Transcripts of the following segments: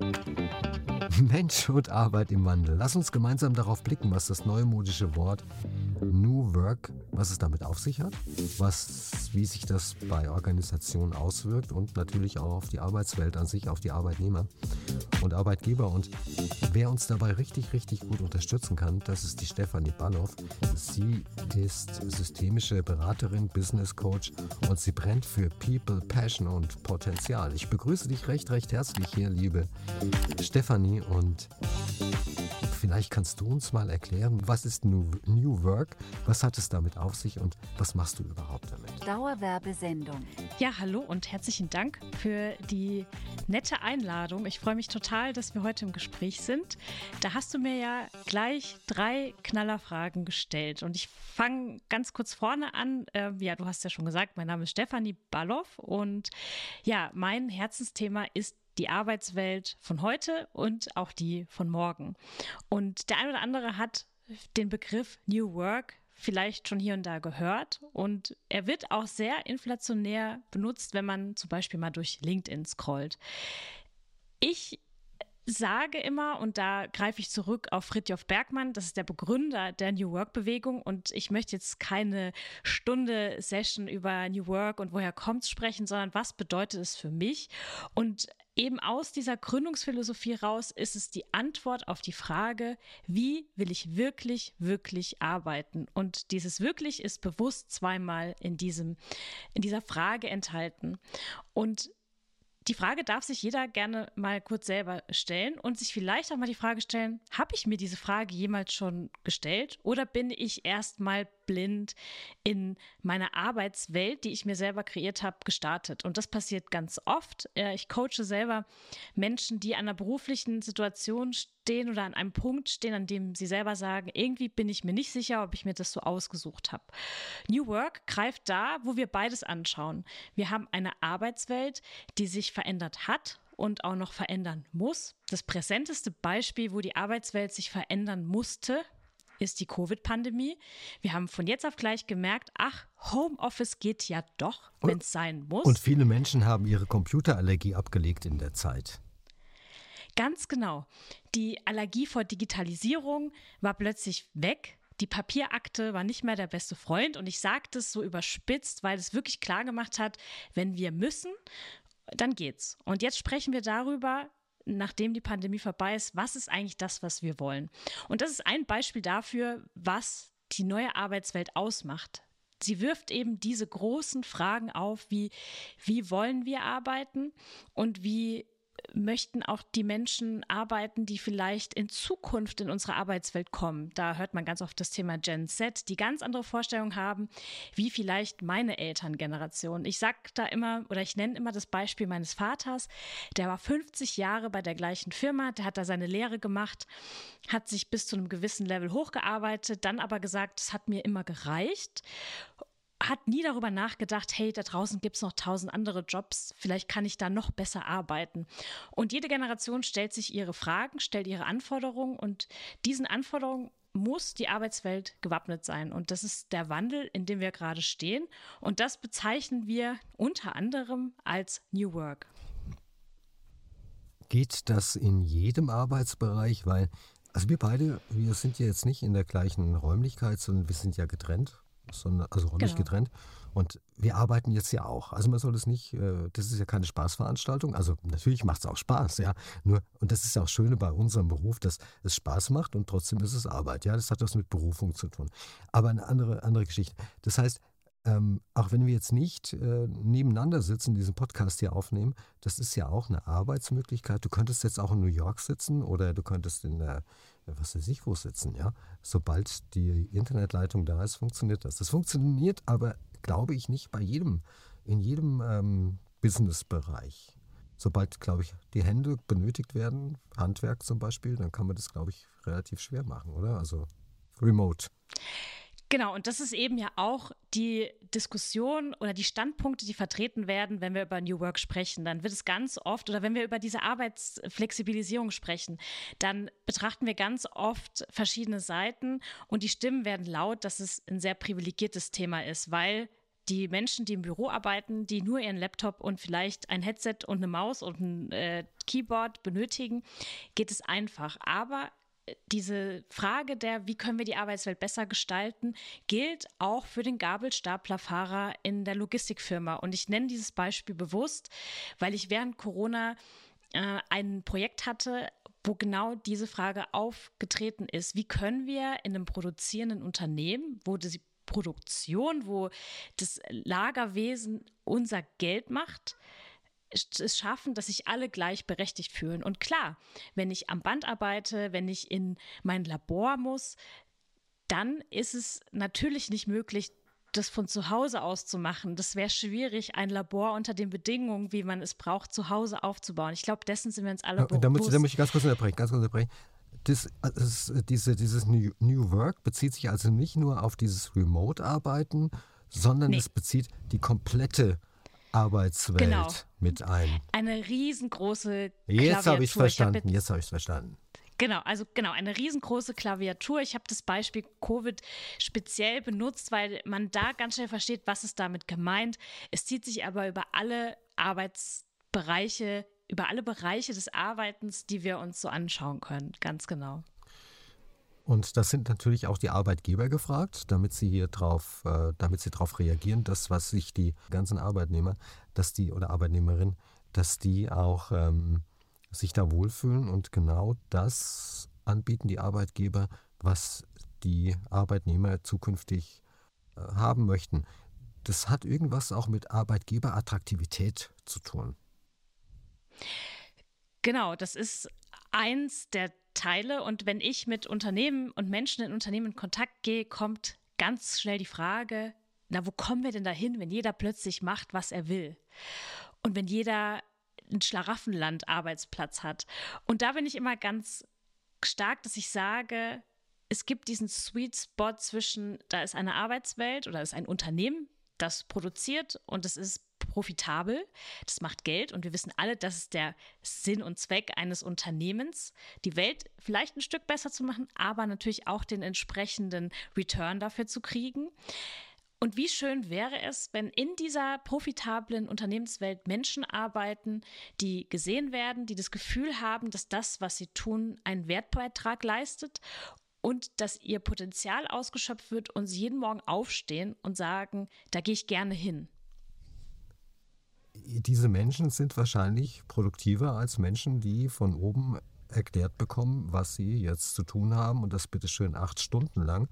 Thank you. Mensch und Arbeit im Wandel. Lass uns gemeinsam darauf blicken, was das neumodische Wort New Work, was es damit auf sich hat, was, wie sich das bei Organisationen auswirkt und natürlich auch auf die Arbeitswelt an sich, auf die Arbeitnehmer und Arbeitgeber. Und wer uns dabei richtig, richtig gut unterstützen kann, das ist die Stefanie Balloff. Sie ist systemische Beraterin, Business Coach und sie brennt für People, Passion und Potenzial. Ich begrüße dich recht, recht herzlich hier, liebe Stefanie und vielleicht kannst du uns mal erklären, was ist New, New Work, was hat es damit auf sich und was machst du überhaupt damit? Dauerwerbesendung. Ja, hallo und herzlichen Dank für die nette Einladung. Ich freue mich total, dass wir heute im Gespräch sind. Da hast du mir ja gleich drei Knallerfragen gestellt und ich fange ganz kurz vorne an. Äh, ja, du hast ja schon gesagt, mein Name ist Stefanie Balloff und ja, mein Herzensthema ist die Arbeitswelt von heute und auch die von morgen. Und der ein oder andere hat den Begriff New Work vielleicht schon hier und da gehört und er wird auch sehr inflationär benutzt, wenn man zum Beispiel mal durch LinkedIn scrollt. Ich sage immer, und da greife ich zurück auf Fritjof Bergmann, das ist der Begründer der New Work-Bewegung. Und ich möchte jetzt keine Stunde Session über New Work und woher kommt es sprechen, sondern was bedeutet es für mich? Und eben aus dieser Gründungsphilosophie raus ist es die Antwort auf die Frage, wie will ich wirklich, wirklich arbeiten? Und dieses wirklich ist bewusst zweimal in diesem, in dieser Frage enthalten. Und die Frage darf sich jeder gerne mal kurz selber stellen und sich vielleicht auch mal die Frage stellen, habe ich mir diese Frage jemals schon gestellt oder bin ich erst mal blind in meiner Arbeitswelt, die ich mir selber kreiert habe, gestartet? Und das passiert ganz oft. Ich coache selber Menschen, die an einer beruflichen Situation stehen oder an einem Punkt stehen, an dem sie selber sagen, irgendwie bin ich mir nicht sicher, ob ich mir das so ausgesucht habe. New Work greift da, wo wir beides anschauen. Wir haben eine Arbeitswelt, die sich verändert hat und auch noch verändern muss. Das präsenteste Beispiel, wo die Arbeitswelt sich verändern musste, ist die Covid-Pandemie. Wir haben von jetzt auf gleich gemerkt, ach, Homeoffice geht ja doch, wenn es sein muss. Und viele Menschen haben ihre Computerallergie abgelegt in der Zeit. Ganz genau. Die Allergie vor Digitalisierung war plötzlich weg. Die Papierakte war nicht mehr der beste Freund. Und ich sage das so überspitzt, weil es wirklich klar gemacht hat, wenn wir müssen, dann geht's. Und jetzt sprechen wir darüber, nachdem die Pandemie vorbei ist, was ist eigentlich das, was wir wollen? Und das ist ein Beispiel dafür, was die neue Arbeitswelt ausmacht. Sie wirft eben diese großen Fragen auf, wie, wie wollen wir arbeiten und wie möchten auch die Menschen arbeiten, die vielleicht in Zukunft in unsere Arbeitswelt kommen. Da hört man ganz oft das Thema Gen Z, die ganz andere Vorstellungen haben, wie vielleicht meine Elterngeneration. Ich sage da immer oder ich nenne immer das Beispiel meines Vaters. Der war 50 Jahre bei der gleichen Firma, der hat da seine Lehre gemacht, hat sich bis zu einem gewissen Level hochgearbeitet, dann aber gesagt, es hat mir immer gereicht hat nie darüber nachgedacht, hey, da draußen gibt es noch tausend andere Jobs, vielleicht kann ich da noch besser arbeiten. Und jede Generation stellt sich ihre Fragen, stellt ihre Anforderungen und diesen Anforderungen muss die Arbeitswelt gewappnet sein. Und das ist der Wandel, in dem wir gerade stehen. Und das bezeichnen wir unter anderem als New Work. Geht das in jedem Arbeitsbereich? Weil, also wir beide, wir sind ja jetzt nicht in der gleichen Räumlichkeit, sondern wir sind ja getrennt sondern also räumlich genau. getrennt. Und wir arbeiten jetzt ja auch. Also man soll es nicht, äh, das ist ja keine Spaßveranstaltung. Also natürlich macht es auch Spaß, ja. Nur, und das ist ja auch Schöne bei unserem Beruf, dass es Spaß macht und trotzdem ist es Arbeit. Ja, das hat was mit Berufung zu tun. Aber eine andere, andere Geschichte. Das heißt, ähm, auch wenn wir jetzt nicht äh, nebeneinander sitzen, diesen Podcast hier aufnehmen, das ist ja auch eine Arbeitsmöglichkeit. Du könntest jetzt auch in New York sitzen oder du könntest in der, was weiß ich wo sitzen, ja. Sobald die Internetleitung da ist, funktioniert das. Das funktioniert aber, glaube ich, nicht bei jedem, in jedem ähm, Businessbereich. Sobald, glaube ich, die Hände benötigt werden, Handwerk zum Beispiel, dann kann man das, glaube ich, relativ schwer machen, oder? Also remote. Genau, und das ist eben ja auch die Diskussion oder die Standpunkte, die vertreten werden, wenn wir über New Work sprechen. Dann wird es ganz oft oder wenn wir über diese Arbeitsflexibilisierung sprechen, dann betrachten wir ganz oft verschiedene Seiten und die Stimmen werden laut, dass es ein sehr privilegiertes Thema ist, weil die Menschen, die im Büro arbeiten, die nur ihren Laptop und vielleicht ein Headset und eine Maus und ein äh, Keyboard benötigen, geht es einfach. Aber diese Frage der, wie können wir die Arbeitswelt besser gestalten, gilt auch für den Gabelstaplerfahrer in der Logistikfirma. Und ich nenne dieses Beispiel bewusst, weil ich während Corona äh, ein Projekt hatte, wo genau diese Frage aufgetreten ist. Wie können wir in einem produzierenden Unternehmen, wo die Produktion, wo das Lagerwesen unser Geld macht, es schaffen, dass sich alle gleichberechtigt fühlen. Und klar, wenn ich am Band arbeite, wenn ich in mein Labor muss, dann ist es natürlich nicht möglich, das von zu Hause aus zu machen. Das wäre schwierig, ein Labor unter den Bedingungen, wie man es braucht, zu Hause aufzubauen. Ich glaube, dessen sind wir uns alle bewusst. Da muss, da muss ich ganz kurz unterbrechen, ganz kurz unterbrechen. Das, das, diese, dieses New, New Work bezieht sich also nicht nur auf dieses Remote-Arbeiten, sondern nee. es bezieht die komplette Arbeitswelt genau. mit ein. Eine riesengroße Jetzt habe ich es verstanden. Jetzt habe ich es verstanden. Genau, also genau, eine riesengroße Klaviatur. Ich habe das Beispiel Covid speziell benutzt, weil man da ganz schnell versteht, was ist damit gemeint. Es zieht sich aber über alle Arbeitsbereiche, über alle Bereiche des Arbeitens, die wir uns so anschauen können, ganz genau. Und das sind natürlich auch die Arbeitgeber gefragt, damit sie hier drauf, äh, damit sie darauf reagieren, dass was sich die ganzen Arbeitnehmer, dass die oder Arbeitnehmerinnen, dass die auch ähm, sich da wohlfühlen und genau das anbieten die Arbeitgeber, was die Arbeitnehmer zukünftig äh, haben möchten. Das hat irgendwas auch mit Arbeitgeberattraktivität zu tun. Genau, das ist eins der Teile. Und wenn ich mit Unternehmen und Menschen in Unternehmen in Kontakt gehe, kommt ganz schnell die Frage, na, wo kommen wir denn dahin, wenn jeder plötzlich macht, was er will? Und wenn jeder ein Schlaraffenland-Arbeitsplatz hat. Und da bin ich immer ganz stark, dass ich sage, es gibt diesen Sweet Spot zwischen, da ist eine Arbeitswelt oder ist ein Unternehmen, das produziert und es ist profitabel, das macht Geld und wir wissen alle, das ist der Sinn und Zweck eines Unternehmens, die Welt vielleicht ein Stück besser zu machen, aber natürlich auch den entsprechenden Return dafür zu kriegen. Und wie schön wäre es, wenn in dieser profitablen Unternehmenswelt Menschen arbeiten, die gesehen werden, die das Gefühl haben, dass das, was sie tun, einen Wertbeitrag leistet und dass ihr Potenzial ausgeschöpft wird und sie jeden Morgen aufstehen und sagen, da gehe ich gerne hin. Diese Menschen sind wahrscheinlich produktiver als Menschen, die von oben erklärt bekommen, was sie jetzt zu tun haben und das bitteschön acht Stunden lang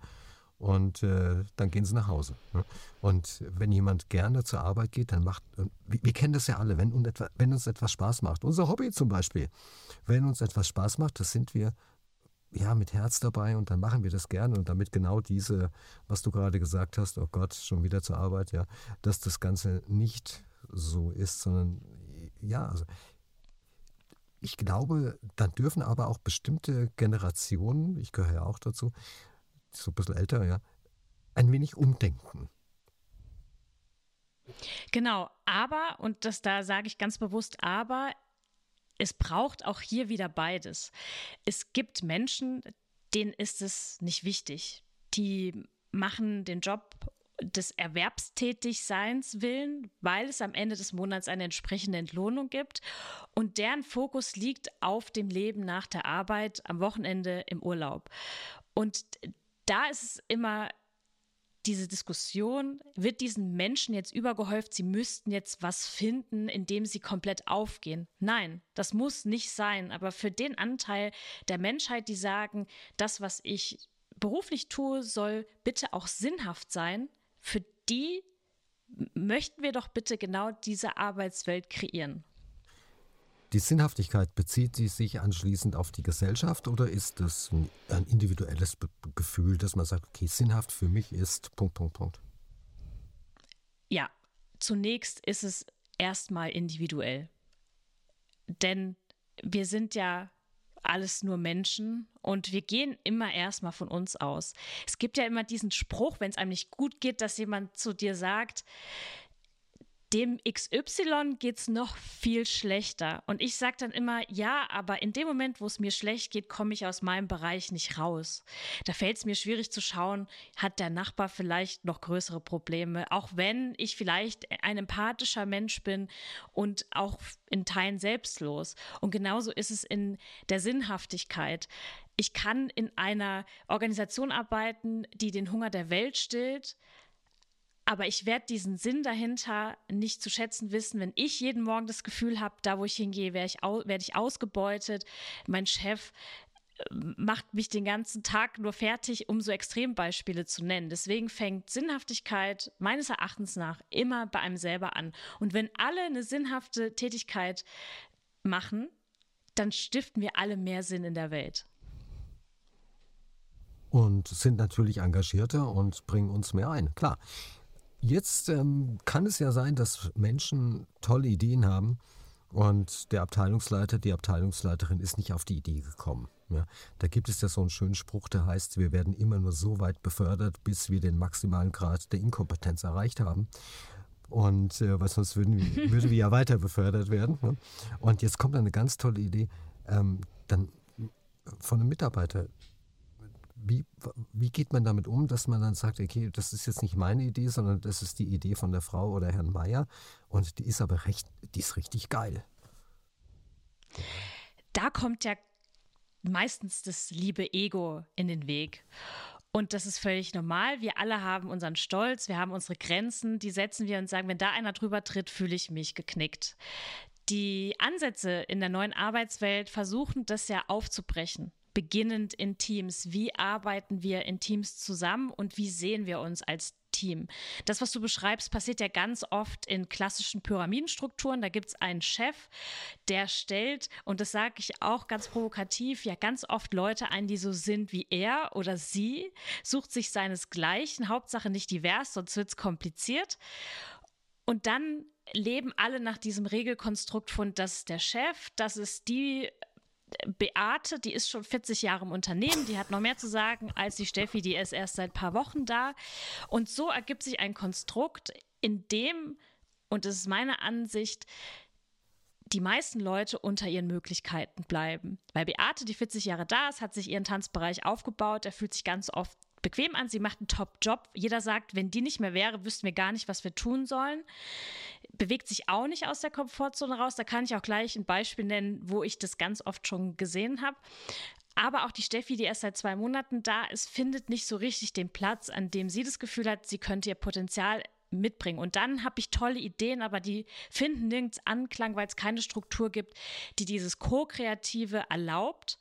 und äh, dann gehen sie nach Hause. Ne? Und wenn jemand gerne zur Arbeit geht, dann macht, wir, wir kennen das ja alle, wenn, etwa, wenn uns etwas Spaß macht, unser Hobby zum Beispiel, wenn uns etwas Spaß macht, das sind wir ja mit Herz dabei und dann machen wir das gerne und damit genau diese, was du gerade gesagt hast, oh Gott, schon wieder zur Arbeit, ja, dass das Ganze nicht so ist, sondern ja, also ich glaube, dann dürfen aber auch bestimmte Generationen, ich gehöre ja auch dazu, so ein bisschen älter, ja, ein wenig umdenken. Genau, aber, und das da sage ich ganz bewusst, aber es braucht auch hier wieder beides. Es gibt Menschen, denen ist es nicht wichtig. Die machen den Job des Erwerbstätigseins willen, weil es am Ende des Monats eine entsprechende Entlohnung gibt. Und deren Fokus liegt auf dem Leben nach der Arbeit, am Wochenende, im Urlaub. Und da ist es immer diese Diskussion, wird diesen Menschen jetzt übergehäuft, sie müssten jetzt was finden, in dem sie komplett aufgehen. Nein, das muss nicht sein. Aber für den Anteil der Menschheit, die sagen, das, was ich beruflich tue, soll bitte auch sinnhaft sein, für die möchten wir doch bitte genau diese Arbeitswelt kreieren. Die Sinnhaftigkeit bezieht sie sich anschließend auf die Gesellschaft oder ist das ein individuelles Gefühl, dass man sagt, okay, sinnhaft für mich ist Punkt, Punkt, Punkt? Ja, zunächst ist es erstmal individuell. Denn wir sind ja alles nur Menschen und wir gehen immer erstmal von uns aus. Es gibt ja immer diesen Spruch, wenn es einem nicht gut geht, dass jemand zu dir sagt, dem XY geht es noch viel schlechter. Und ich sage dann immer, ja, aber in dem Moment, wo es mir schlecht geht, komme ich aus meinem Bereich nicht raus. Da fällt es mir schwierig zu schauen, hat der Nachbar vielleicht noch größere Probleme, auch wenn ich vielleicht ein empathischer Mensch bin und auch in Teilen selbstlos. Und genauso ist es in der Sinnhaftigkeit. Ich kann in einer Organisation arbeiten, die den Hunger der Welt stillt, aber ich werde diesen Sinn dahinter nicht zu schätzen wissen, wenn ich jeden Morgen das Gefühl habe, da wo ich hingehe, werde ich, werd ich ausgebeutet. Mein Chef äh, macht mich den ganzen Tag nur fertig, um so Extrembeispiele zu nennen. Deswegen fängt Sinnhaftigkeit meines Erachtens nach immer bei einem selber an. Und wenn alle eine sinnhafte Tätigkeit machen, dann stiften wir alle mehr Sinn in der Welt. Und sind natürlich engagierter und bringen uns mehr ein. Klar. Jetzt ähm, kann es ja sein, dass Menschen tolle Ideen haben und der Abteilungsleiter, die Abteilungsleiterin ist nicht auf die Idee gekommen. Ja, da gibt es ja so einen schönen Spruch, der heißt, wir werden immer nur so weit befördert, bis wir den maximalen Grad der Inkompetenz erreicht haben. Und äh, weil sonst würden, würden wir ja weiter befördert werden. Ne? Und jetzt kommt eine ganz tolle Idee, ähm, dann von einem Mitarbeiter wie, wie geht man damit um, dass man dann sagt, okay, das ist jetzt nicht meine Idee, sondern das ist die Idee von der Frau oder Herrn Meier und die ist aber recht, die ist richtig geil. Da kommt ja meistens das liebe Ego in den Weg. Und das ist völlig normal. Wir alle haben unseren Stolz, wir haben unsere Grenzen, die setzen wir und sagen, wenn da einer drüber tritt, fühle ich mich geknickt. Die Ansätze in der neuen Arbeitswelt versuchen das ja aufzubrechen beginnend in Teams. Wie arbeiten wir in Teams zusammen und wie sehen wir uns als Team. Das, was du beschreibst, passiert ja ganz oft in klassischen Pyramidenstrukturen. Da gibt es einen Chef, der stellt, und das sage ich auch ganz provokativ, ja ganz oft Leute ein, die so sind wie er oder sie, sucht sich seinesgleichen, Hauptsache nicht divers, sonst wird es kompliziert. Und dann leben alle nach diesem Regelkonstrukt von, das ist der Chef, das ist die Beate, die ist schon 40 Jahre im Unternehmen, die hat noch mehr zu sagen als die Steffi, die ist erst seit ein paar Wochen da. Und so ergibt sich ein Konstrukt, in dem, und das ist meine Ansicht, die meisten Leute unter ihren Möglichkeiten bleiben. Weil Beate, die 40 Jahre da ist, hat sich ihren Tanzbereich aufgebaut. Er fühlt sich ganz oft bequem an. Sie macht einen Top-Job. Jeder sagt, wenn die nicht mehr wäre, wüssten wir gar nicht, was wir tun sollen bewegt sich auch nicht aus der Komfortzone raus. Da kann ich auch gleich ein Beispiel nennen, wo ich das ganz oft schon gesehen habe. Aber auch die Steffi, die erst seit zwei Monaten da ist, findet nicht so richtig den Platz, an dem sie das Gefühl hat, sie könnte ihr Potenzial mitbringen. Und dann habe ich tolle Ideen, aber die finden nirgends Anklang, weil es keine Struktur gibt, die dieses Co-Kreative erlaubt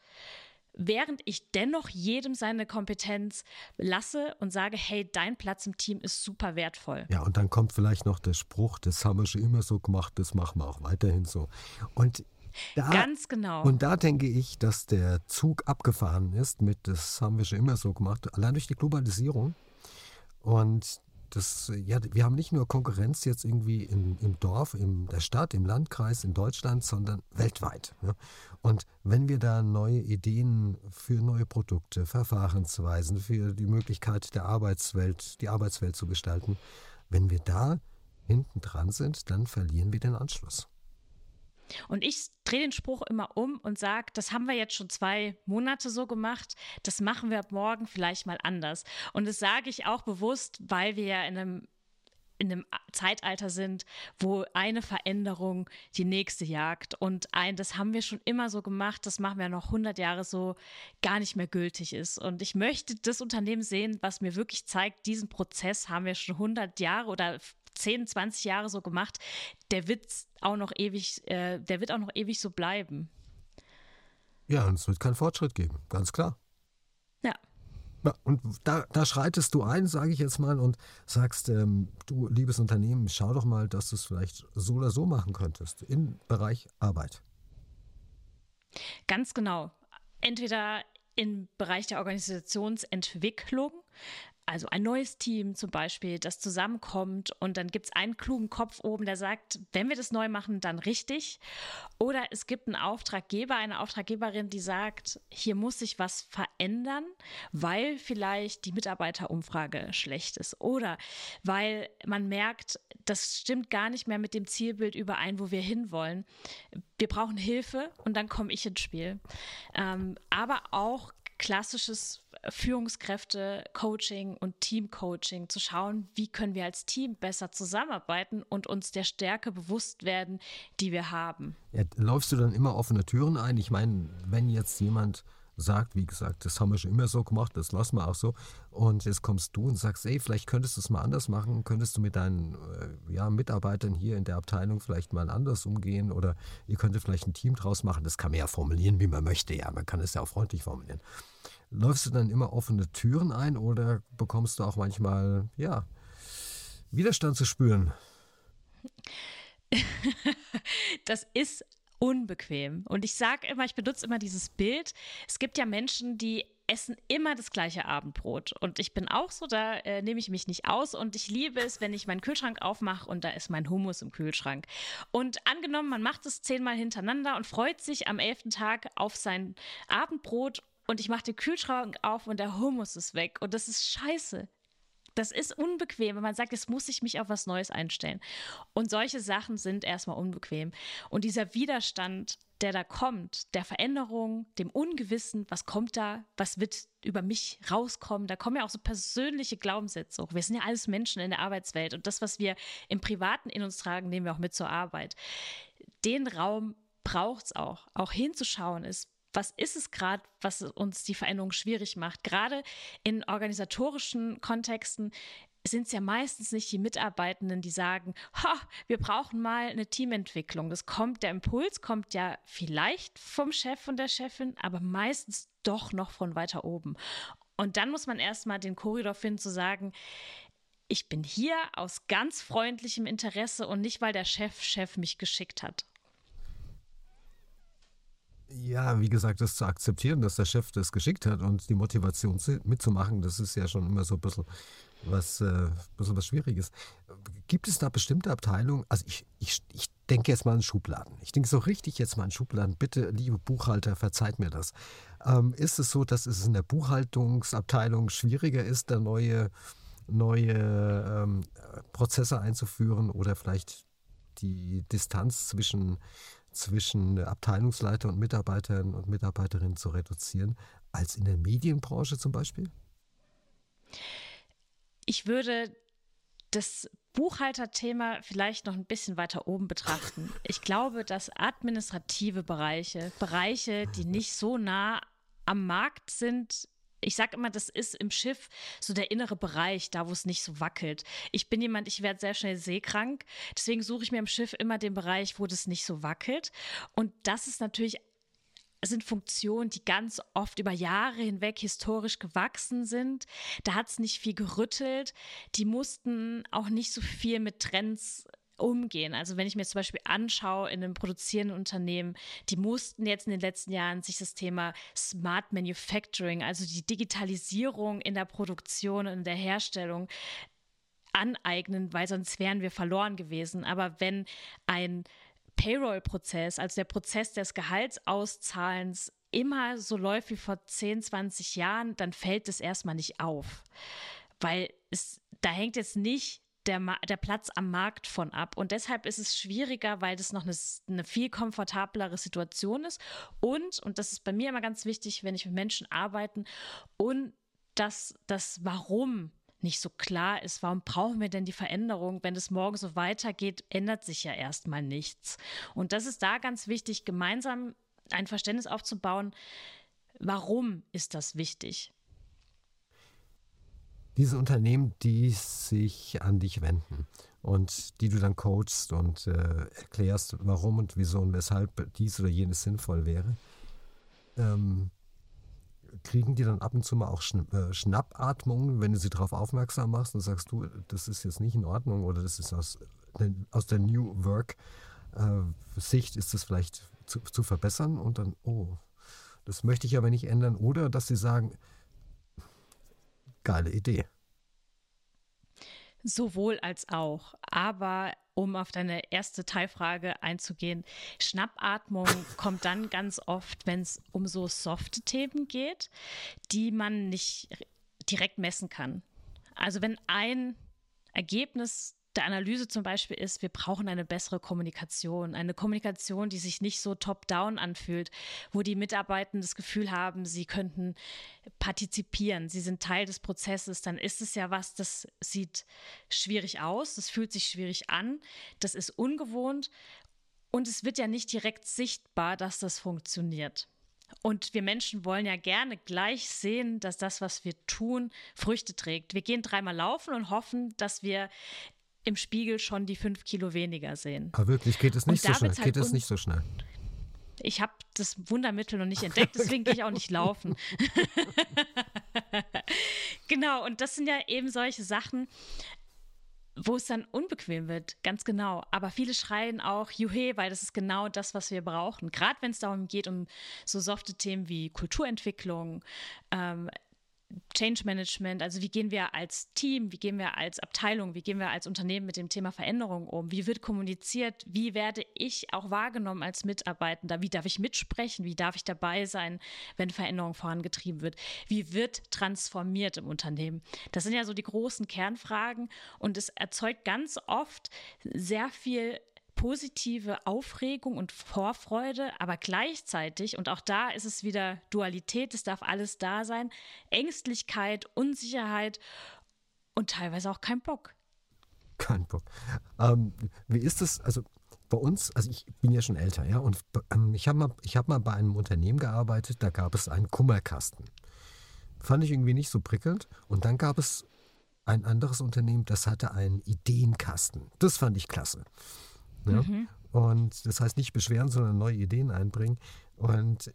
während ich dennoch jedem seine Kompetenz lasse und sage, hey, dein Platz im Team ist super wertvoll. Ja, und dann kommt vielleicht noch der Spruch, das haben wir schon immer so gemacht, das machen wir auch weiterhin so. Und da, Ganz genau. Und da denke ich, dass der Zug abgefahren ist mit, das haben wir schon immer so gemacht, allein durch die Globalisierung. Und das, ja, wir haben nicht nur Konkurrenz jetzt irgendwie in, im Dorf, in der Stadt, im Landkreis, in Deutschland, sondern weltweit. Ja. Und wenn wir da neue Ideen für neue Produkte, Verfahrensweisen, für die Möglichkeit der Arbeitswelt, die Arbeitswelt zu gestalten, wenn wir da hinten dran sind, dann verlieren wir den Anschluss. Und ich drehe den Spruch immer um und sage, das haben wir jetzt schon zwei Monate so gemacht, das machen wir ab morgen vielleicht mal anders. Und das sage ich auch bewusst, weil wir ja in einem in einem Zeitalter sind, wo eine Veränderung die nächste jagt. Und ein, das haben wir schon immer so gemacht, das machen wir noch 100 Jahre so, gar nicht mehr gültig ist. Und ich möchte das Unternehmen sehen, was mir wirklich zeigt, diesen Prozess haben wir schon 100 Jahre oder 10, 20 Jahre so gemacht, der wird auch noch ewig, äh, der wird auch noch ewig so bleiben. Ja, und es wird keinen Fortschritt geben, ganz klar. Ja. ja und da, da schreitest du ein, sage ich jetzt mal, und sagst, ähm, du liebes Unternehmen, schau doch mal, dass du es vielleicht so oder so machen könntest im Bereich Arbeit. Ganz genau. Entweder im Bereich der Organisationsentwicklung, also ein neues Team zum Beispiel, das zusammenkommt und dann gibt es einen klugen Kopf oben, der sagt, wenn wir das neu machen, dann richtig. Oder es gibt einen Auftraggeber, eine Auftraggeberin, die sagt, hier muss sich was verändern, weil vielleicht die Mitarbeiterumfrage schlecht ist. Oder weil man merkt, das stimmt gar nicht mehr mit dem Zielbild überein, wo wir hinwollen. Wir brauchen Hilfe und dann komme ich ins Spiel. Ähm, aber auch klassisches Führungskräfte-Coaching und Team-Coaching, zu schauen, wie können wir als Team besser zusammenarbeiten und uns der Stärke bewusst werden, die wir haben. Ja, läufst du dann immer offene Türen ein? Ich meine, wenn jetzt jemand sagt, wie gesagt, das haben wir schon immer so gemacht, das lassen wir auch so. Und jetzt kommst du und sagst, ey, vielleicht könntest du es mal anders machen, könntest du mit deinen äh, ja, Mitarbeitern hier in der Abteilung vielleicht mal anders umgehen oder ihr könntet vielleicht ein Team draus machen. Das kann man ja formulieren, wie man möchte. Ja, man kann es ja auch freundlich formulieren. Läufst du dann immer offene Türen ein oder bekommst du auch manchmal, ja, Widerstand zu spüren? das ist unbequem. Und ich sage immer, ich benutze immer dieses Bild. Es gibt ja Menschen, die essen immer das gleiche Abendbrot. Und ich bin auch so, da äh, nehme ich mich nicht aus. Und ich liebe es, wenn ich meinen Kühlschrank aufmache und da ist mein Hummus im Kühlschrank. Und angenommen, man macht es zehnmal hintereinander und freut sich am elften Tag auf sein Abendbrot und ich mache den Kühlschrank auf und der Hummus ist weg. Und das ist scheiße. Das ist unbequem, wenn man sagt, jetzt muss ich mich auf was Neues einstellen. Und solche Sachen sind erstmal unbequem. Und dieser Widerstand, der da kommt, der Veränderung, dem Ungewissen, was kommt da, was wird über mich rauskommen, da kommen ja auch so persönliche Glaubenssätze hoch. Wir sind ja alles Menschen in der Arbeitswelt und das, was wir im Privaten in uns tragen, nehmen wir auch mit zur Arbeit. Den Raum braucht es auch, auch hinzuschauen ist, was ist es gerade, was uns die Veränderung schwierig macht? Gerade in organisatorischen Kontexten sind es ja meistens nicht die Mitarbeitenden, die sagen, ha, wir brauchen mal eine Teamentwicklung. Das kommt, der Impuls kommt ja vielleicht vom Chef und der Chefin, aber meistens doch noch von weiter oben. Und dann muss man erstmal den Korridor finden, zu sagen, ich bin hier aus ganz freundlichem Interesse und nicht, weil der Chef Chef mich geschickt hat. Ja, wie gesagt, das zu akzeptieren, dass der Chef das geschickt hat und die Motivation mitzumachen, das ist ja schon immer so ein bisschen was, äh, bisschen was Schwieriges. Gibt es da bestimmte Abteilungen? Also ich, ich, ich denke jetzt mal an Schubladen. Ich denke so richtig jetzt mal an Schubladen. Bitte, liebe Buchhalter, verzeiht mir das. Ähm, ist es so, dass es in der Buchhaltungsabteilung schwieriger ist, da neue, neue ähm, Prozesse einzuführen oder vielleicht die Distanz zwischen zwischen Abteilungsleiter und Mitarbeitern und Mitarbeiterinnen zu reduzieren, als in der Medienbranche zum Beispiel? Ich würde das Buchhalterthema vielleicht noch ein bisschen weiter oben betrachten. Ich glaube, dass administrative Bereiche, Bereiche, die nicht so nah am Markt sind, ich sage immer, das ist im Schiff so der innere Bereich, da wo es nicht so wackelt. Ich bin jemand, ich werde sehr schnell seekrank. Deswegen suche ich mir im Schiff immer den Bereich, wo das nicht so wackelt. Und das ist natürlich sind Funktionen, die ganz oft über Jahre hinweg historisch gewachsen sind. Da hat es nicht viel gerüttelt. Die mussten auch nicht so viel mit Trends umgehen. Also wenn ich mir zum Beispiel anschaue in einem produzierenden Unternehmen, die mussten jetzt in den letzten Jahren sich das Thema Smart Manufacturing, also die Digitalisierung in der Produktion und in der Herstellung aneignen, weil sonst wären wir verloren gewesen. Aber wenn ein Payroll-Prozess, also der Prozess des Gehaltsauszahlens, immer so läuft wie vor 10, 20 Jahren, dann fällt es erstmal nicht auf. Weil es, da hängt jetzt nicht der, der Platz am Markt von ab. Und deshalb ist es schwieriger, weil das noch eine, eine, viel komfortablere Situation ist. Und, und das ist bei mir immer ganz wichtig, wenn ich mit Menschen arbeite, und dass das Warum nicht so klar ist. Warum brauchen wir denn die Veränderung? Wenn es morgen so weitergeht, ändert sich ja erstmal nichts. Und das ist da ganz wichtig, gemeinsam ein Verständnis aufzubauen. Warum ist das wichtig? Diese Unternehmen, die sich an dich wenden und die du dann coachst und äh, erklärst, warum und wieso und weshalb dies oder jenes sinnvoll wäre, ähm, kriegen die dann ab und zu mal auch äh, Schnappatmungen, wenn du sie darauf aufmerksam machst und sagst du, das ist jetzt nicht in Ordnung oder das ist aus, aus der New Work äh, Sicht ist das vielleicht zu, zu verbessern und dann, oh, das möchte ich aber nicht ändern. Oder dass sie sagen, geile Idee. Sowohl als auch. Aber um auf deine erste Teilfrage einzugehen, Schnappatmung kommt dann ganz oft, wenn es um so softe Themen geht, die man nicht direkt messen kann. Also wenn ein Ergebnis der Analyse zum Beispiel ist, wir brauchen eine bessere Kommunikation, eine Kommunikation, die sich nicht so top-down anfühlt, wo die Mitarbeitenden das Gefühl haben, sie könnten partizipieren, sie sind Teil des Prozesses, dann ist es ja was, das sieht schwierig aus, das fühlt sich schwierig an, das ist ungewohnt und es wird ja nicht direkt sichtbar, dass das funktioniert. Und wir Menschen wollen ja gerne gleich sehen, dass das, was wir tun, Früchte trägt. Wir gehen dreimal laufen und hoffen, dass wir im Spiegel schon die fünf Kilo weniger sehen. Aber wirklich, geht es nicht so schnell? Halt geht es nicht so schnell? Ich habe das Wundermittel noch nicht entdeckt, deswegen gehe ich auch nicht laufen. genau, und das sind ja eben solche Sachen, wo es dann unbequem wird, ganz genau. Aber viele schreien auch Juhe, weil das ist genau das, was wir brauchen. Gerade wenn es darum geht, um so softe Themen wie Kulturentwicklung, ähm, Change Management, also wie gehen wir als Team, wie gehen wir als Abteilung, wie gehen wir als Unternehmen mit dem Thema Veränderung um, wie wird kommuniziert, wie werde ich auch wahrgenommen als Mitarbeitender, wie darf ich mitsprechen, wie darf ich dabei sein, wenn Veränderung vorangetrieben wird, wie wird transformiert im Unternehmen. Das sind ja so die großen Kernfragen und es erzeugt ganz oft sehr viel positive Aufregung und Vorfreude, aber gleichzeitig, und auch da ist es wieder Dualität, es darf alles da sein, Ängstlichkeit, Unsicherheit und teilweise auch kein Bock. Kein Bock. Ähm, wie ist es, also bei uns, also ich bin ja schon älter, ja, und ähm, ich habe mal, hab mal bei einem Unternehmen gearbeitet, da gab es einen Kummerkasten. Fand ich irgendwie nicht so prickelnd. Und dann gab es ein anderes Unternehmen, das hatte einen Ideenkasten. Das fand ich klasse. Ja? Mhm. Und das heißt nicht beschweren, sondern neue Ideen einbringen. Und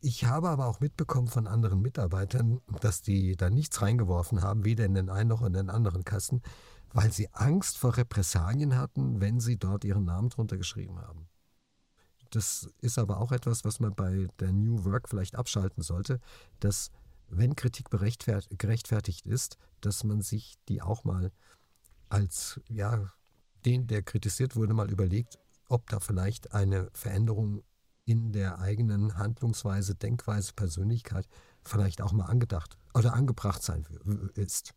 ich habe aber auch mitbekommen von anderen Mitarbeitern, dass die da nichts reingeworfen haben, weder in den einen noch in den anderen Kasten, weil sie Angst vor Repressalien hatten, wenn sie dort ihren Namen drunter geschrieben haben. Das ist aber auch etwas, was man bei der New Work vielleicht abschalten sollte, dass wenn Kritik gerechtfertigt ist, dass man sich die auch mal als ja, den, der kritisiert wurde, mal überlegt, ob da vielleicht eine Veränderung in der eigenen Handlungsweise, Denkweise, Persönlichkeit vielleicht auch mal angedacht oder angebracht sein ist.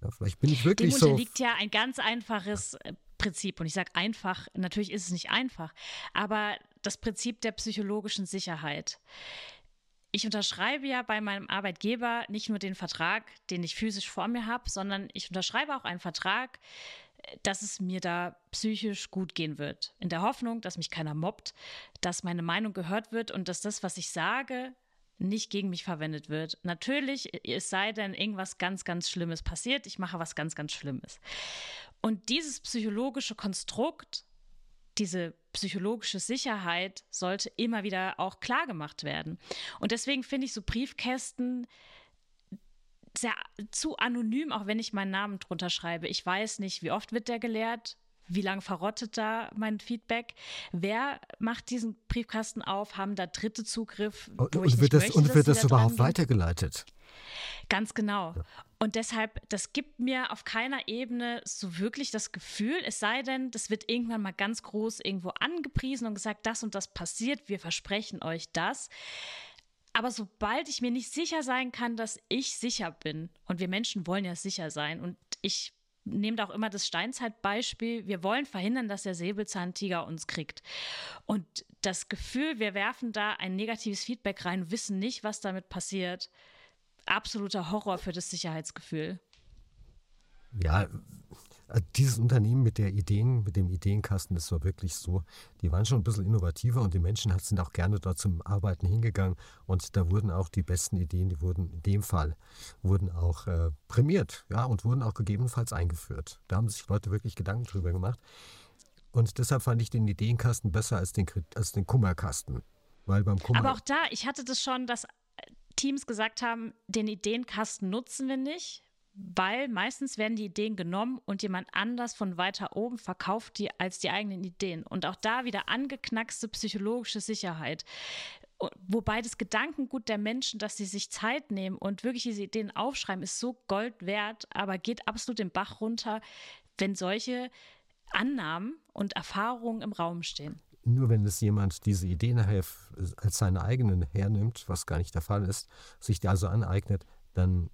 Ja, vielleicht bin ich wirklich Dem so. Dem unterliegt ja ein ganz einfaches äh, Prinzip. Und ich sage einfach, natürlich ist es nicht einfach, aber das Prinzip der psychologischen Sicherheit. Ich unterschreibe ja bei meinem Arbeitgeber nicht nur den Vertrag, den ich physisch vor mir habe, sondern ich unterschreibe auch einen Vertrag, dass es mir da psychisch gut gehen wird. In der Hoffnung, dass mich keiner mobbt, dass meine Meinung gehört wird und dass das, was ich sage, nicht gegen mich verwendet wird. Natürlich, es sei denn, irgendwas ganz, ganz Schlimmes passiert, ich mache was ganz, ganz Schlimmes. Und dieses psychologische Konstrukt, diese psychologische Sicherheit sollte immer wieder auch klar gemacht werden. Und deswegen finde ich so Briefkästen sehr zu anonym, auch wenn ich meinen Namen drunter schreibe. Ich weiß nicht, wie oft wird der geleert, wie lange verrottet da mein Feedback? Wer macht diesen Briefkasten auf? Haben da Dritte Zugriff? Und, und wird das, möchte, und wird das überhaupt weitergeleitet? Ganz genau. Ja. Und deshalb, das gibt mir auf keiner Ebene so wirklich das Gefühl, es sei denn, das wird irgendwann mal ganz groß irgendwo angepriesen und gesagt, das und das passiert, wir versprechen euch das. Aber sobald ich mir nicht sicher sein kann, dass ich sicher bin, und wir Menschen wollen ja sicher sein, und ich nehme da auch immer das Steinzeitbeispiel, wir wollen verhindern, dass der Säbelzahntiger uns kriegt. Und das Gefühl, wir werfen da ein negatives Feedback rein, wissen nicht, was damit passiert, absoluter Horror für das Sicherheitsgefühl. Ja, dieses Unternehmen mit der Ideen, mit dem Ideenkasten, das war wirklich so, die waren schon ein bisschen innovativer und die Menschen sind auch gerne dort zum Arbeiten hingegangen und da wurden auch die besten Ideen, die wurden in dem Fall, wurden auch äh, prämiert, ja, und wurden auch gegebenenfalls eingeführt. Da haben sich Leute wirklich Gedanken drüber gemacht. Und deshalb fand ich den Ideenkasten besser als den, als den Kummerkasten. Weil beim Kummer Aber auch da, ich hatte das schon, dass Teams gesagt haben, den Ideenkasten nutzen wir nicht, weil meistens werden die Ideen genommen und jemand anders von weiter oben verkauft die als die eigenen Ideen. Und auch da wieder angeknackste psychologische Sicherheit. Wobei das Gedankengut der Menschen, dass sie sich Zeit nehmen und wirklich diese Ideen aufschreiben, ist so Gold wert, aber geht absolut den Bach runter, wenn solche Annahmen und Erfahrungen im Raum stehen. Nur wenn es jemand diese Idee nachher als seine eigenen hernimmt, was gar nicht der Fall ist, sich die also aneignet, dann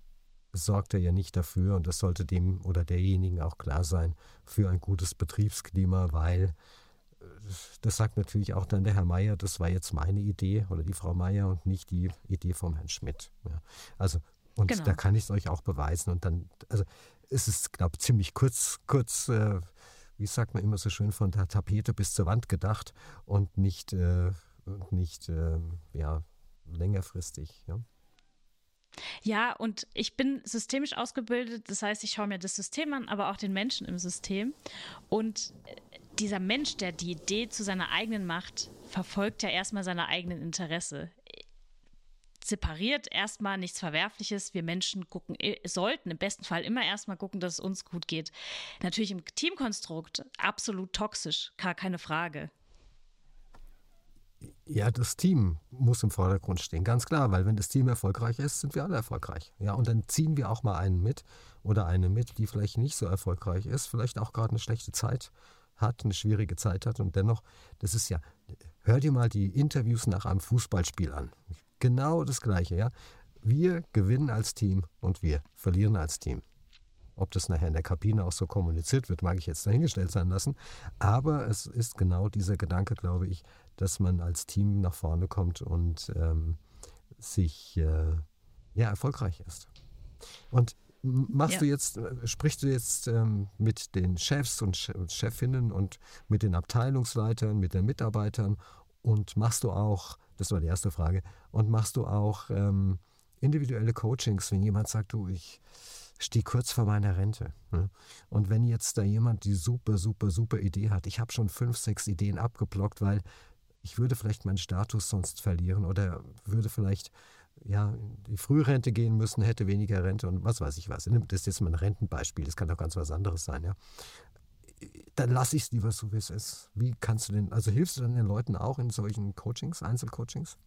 sorgt er ja nicht dafür, und das sollte dem oder derjenigen auch klar sein, für ein gutes Betriebsklima, weil äh, das sagt natürlich auch dann der Herr Meier, das war jetzt meine Idee oder die Frau Meier und nicht die Idee vom Herrn Schmidt. Ja. Also, und genau. da kann ich es euch auch beweisen. Und dann, also es ist, glaube ich, ziemlich kurz, kurz, äh, wie sagt man immer so schön, von der Tapete bis zur Wand gedacht und nicht, äh, nicht äh, ja, längerfristig. Ja. Ja, und ich bin systemisch ausgebildet, das heißt, ich schaue mir das System an, aber auch den Menschen im System. Und dieser Mensch, der die Idee zu seiner eigenen macht, verfolgt ja erstmal seine eigenen Interesse. Separiert erstmal nichts Verwerfliches. Wir Menschen gucken, äh, sollten im besten Fall immer erstmal gucken, dass es uns gut geht. Natürlich im Teamkonstrukt absolut toxisch, gar keine Frage. Ja, das Team muss im Vordergrund stehen, ganz klar, weil wenn das Team erfolgreich ist, sind wir alle erfolgreich. Ja, und dann ziehen wir auch mal einen mit oder eine mit, die vielleicht nicht so erfolgreich ist, vielleicht auch gerade eine schlechte Zeit hat, eine schwierige Zeit hat und dennoch, das ist ja, hör dir mal die Interviews nach einem Fußballspiel an. Genau das Gleiche, ja. Wir gewinnen als Team und wir verlieren als Team. Ob das nachher in der Kabine auch so kommuniziert wird, mag ich jetzt dahingestellt sein lassen. Aber es ist genau dieser Gedanke, glaube ich, dass man als Team nach vorne kommt und ähm, sich äh, ja, erfolgreich ist. Und machst ja. du jetzt, äh, sprichst du jetzt ähm, mit den Chefs und Chefinnen und mit den Abteilungsleitern, mit den Mitarbeitern und machst du auch, das war die erste Frage, und machst du auch ähm, individuelle Coachings, wenn jemand sagt, du, ich stehe kurz vor meiner Rente. Ne? Und wenn jetzt da jemand die super, super, super Idee hat, ich habe schon fünf, sechs Ideen abgeblockt, weil ich würde vielleicht meinen Status sonst verlieren oder würde vielleicht ja, die Frührente gehen müssen, hätte weniger Rente und was weiß ich was. Das ist jetzt mal ein Rentenbeispiel, das kann doch ganz was anderes sein, ja. Dann lasse ich es lieber so, wie es ist. Wie kannst du denn, also hilfst du dann den Leuten auch in solchen Coachings, Einzelcoachings?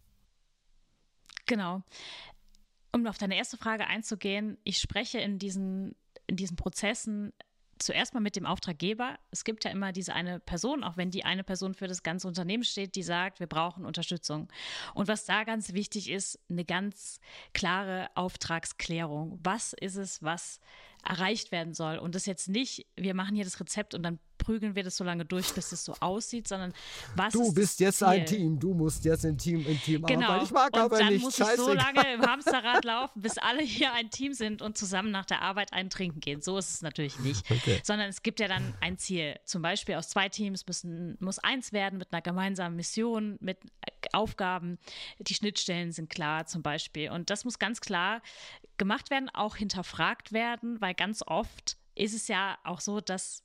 Genau. Um auf deine erste Frage einzugehen, ich spreche in diesen, in diesen Prozessen zuerst mal mit dem Auftraggeber. Es gibt ja immer diese eine Person, auch wenn die eine Person für das ganze Unternehmen steht, die sagt, wir brauchen Unterstützung. Und was da ganz wichtig ist, eine ganz klare Auftragsklärung. Was ist es, was erreicht werden soll? Und das jetzt nicht, wir machen hier das Rezept und dann prügeln wir das so lange durch, bis es so aussieht, sondern was Du bist jetzt Ziel? ein Team, du musst jetzt im Team, im Team genau. arbeiten. Ich mag und aber dann nicht. muss ich so lange im Hamsterrad laufen, bis alle hier ein Team sind und zusammen nach der Arbeit einen trinken gehen. So ist es natürlich nicht. Okay. Sondern es gibt ja dann ein Ziel. Zum Beispiel aus zwei Teams müssen, muss eins werden mit einer gemeinsamen Mission, mit Aufgaben. Die Schnittstellen sind klar zum Beispiel. Und das muss ganz klar gemacht werden, auch hinterfragt werden, weil ganz oft ist es ja auch so, dass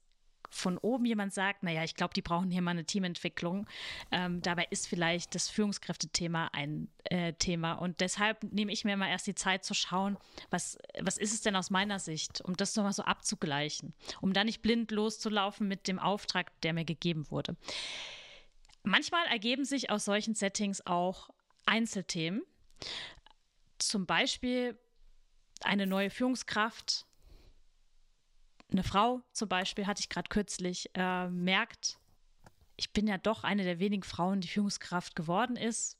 von oben jemand sagt, naja, ich glaube, die brauchen hier mal eine Teamentwicklung. Ähm, dabei ist vielleicht das Führungskräftethema ein äh, Thema. Und deshalb nehme ich mir mal erst die Zeit zu schauen, was, was ist es denn aus meiner Sicht, um das nochmal so abzugleichen, um da nicht blind loszulaufen mit dem Auftrag, der mir gegeben wurde. Manchmal ergeben sich aus solchen Settings auch Einzelthemen. Zum Beispiel eine neue Führungskraft eine Frau zum Beispiel, hatte ich gerade kürzlich, äh, merkt, ich bin ja doch eine der wenigen Frauen, die Führungskraft geworden ist.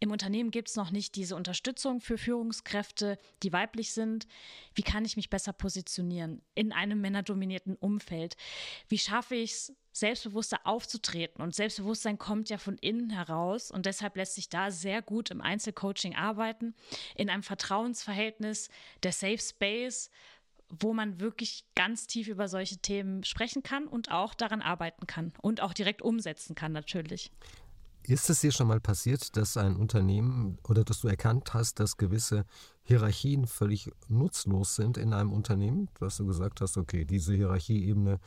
Im Unternehmen gibt es noch nicht diese Unterstützung für Führungskräfte, die weiblich sind. Wie kann ich mich besser positionieren in einem männerdominierten Umfeld? Wie schaffe ich es, selbstbewusster aufzutreten? Und Selbstbewusstsein kommt ja von innen heraus und deshalb lässt sich da sehr gut im Einzelcoaching arbeiten, in einem Vertrauensverhältnis, der Safe Space wo man wirklich ganz tief über solche Themen sprechen kann und auch daran arbeiten kann und auch direkt umsetzen kann natürlich. Ist es dir schon mal passiert, dass ein Unternehmen oder dass du erkannt hast, dass gewisse Hierarchien völlig nutzlos sind in einem Unternehmen? Dass du gesagt hast, okay, diese Hierarchieebene,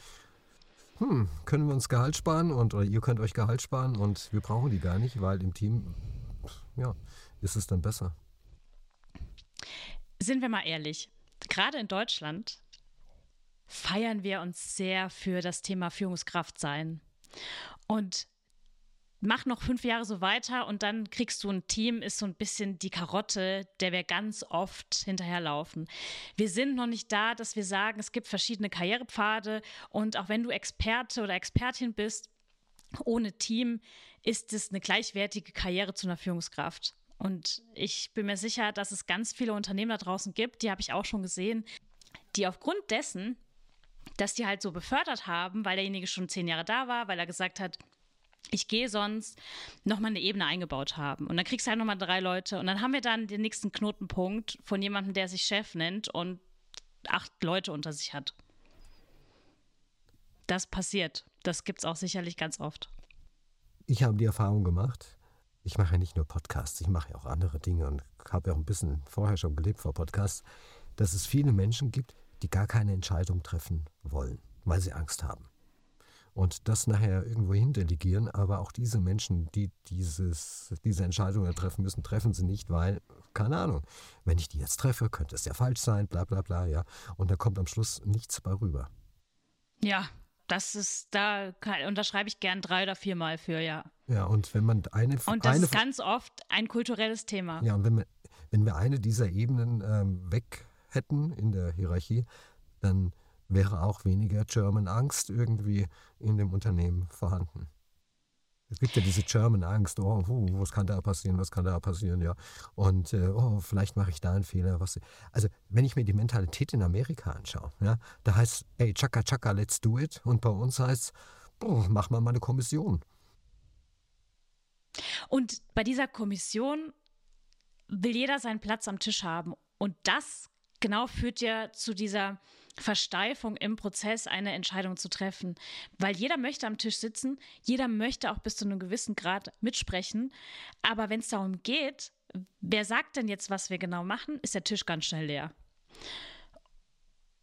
hm, können wir uns Gehalt sparen und oder ihr könnt euch Gehalt sparen und wir brauchen die gar nicht, weil im Team, ja, ist es dann besser. Sind wir mal ehrlich, gerade in Deutschland feiern wir uns sehr für das Thema Führungskraft sein. Und mach noch fünf Jahre so weiter und dann kriegst du ein Team, ist so ein bisschen die Karotte, der wir ganz oft hinterherlaufen. Wir sind noch nicht da, dass wir sagen, es gibt verschiedene Karrierepfade und auch wenn du Experte oder Expertin bist, ohne Team ist es eine gleichwertige Karriere zu einer Führungskraft. Und ich bin mir sicher, dass es ganz viele Unternehmen da draußen gibt, die habe ich auch schon gesehen, die aufgrund dessen, dass die halt so befördert haben, weil derjenige schon zehn Jahre da war, weil er gesagt hat, ich gehe sonst nochmal eine Ebene eingebaut haben. Und dann kriegst du halt nochmal drei Leute. Und dann haben wir dann den nächsten Knotenpunkt von jemandem, der sich Chef nennt und acht Leute unter sich hat. Das passiert. Das gibt es auch sicherlich ganz oft. Ich habe die Erfahrung gemacht, ich mache ja nicht nur Podcasts, ich mache ja auch andere Dinge und habe ja auch ein bisschen vorher schon gelebt vor Podcasts, dass es viele Menschen gibt, die gar keine Entscheidung treffen wollen, weil sie Angst haben und das nachher irgendwo hin delegieren. Aber auch diese Menschen, die dieses, diese Entscheidungen treffen müssen, treffen sie nicht, weil, keine Ahnung, wenn ich die jetzt treffe, könnte es ja falsch sein, bla bla bla, ja. Und da kommt am Schluss nichts bei rüber. Ja, das ist, da unterschreibe ich gern drei oder viermal für, ja. Ja, und wenn man eine. Und das eine, ist ganz oft ein kulturelles Thema. Ja, und wenn wir, wenn wir eine dieser Ebenen ähm, weg hätten in der Hierarchie, dann wäre auch weniger German Angst irgendwie in dem Unternehmen vorhanden. Es gibt ja diese German Angst, oh, oh, was kann da passieren, was kann da passieren, ja. Und äh, oh, vielleicht mache ich da einen Fehler. Was, also, wenn ich mir die Mentalität in Amerika anschaue, ja, da heißt, ey, chaka chaka, let's do it. Und bei uns heißt, oh, mach mal mal eine Kommission. Und bei dieser Kommission will jeder seinen Platz am Tisch haben. Und das genau führt ja zu dieser Versteifung im Prozess, eine Entscheidung zu treffen. Weil jeder möchte am Tisch sitzen, jeder möchte auch bis zu einem gewissen Grad mitsprechen. Aber wenn es darum geht, wer sagt denn jetzt, was wir genau machen, ist der Tisch ganz schnell leer.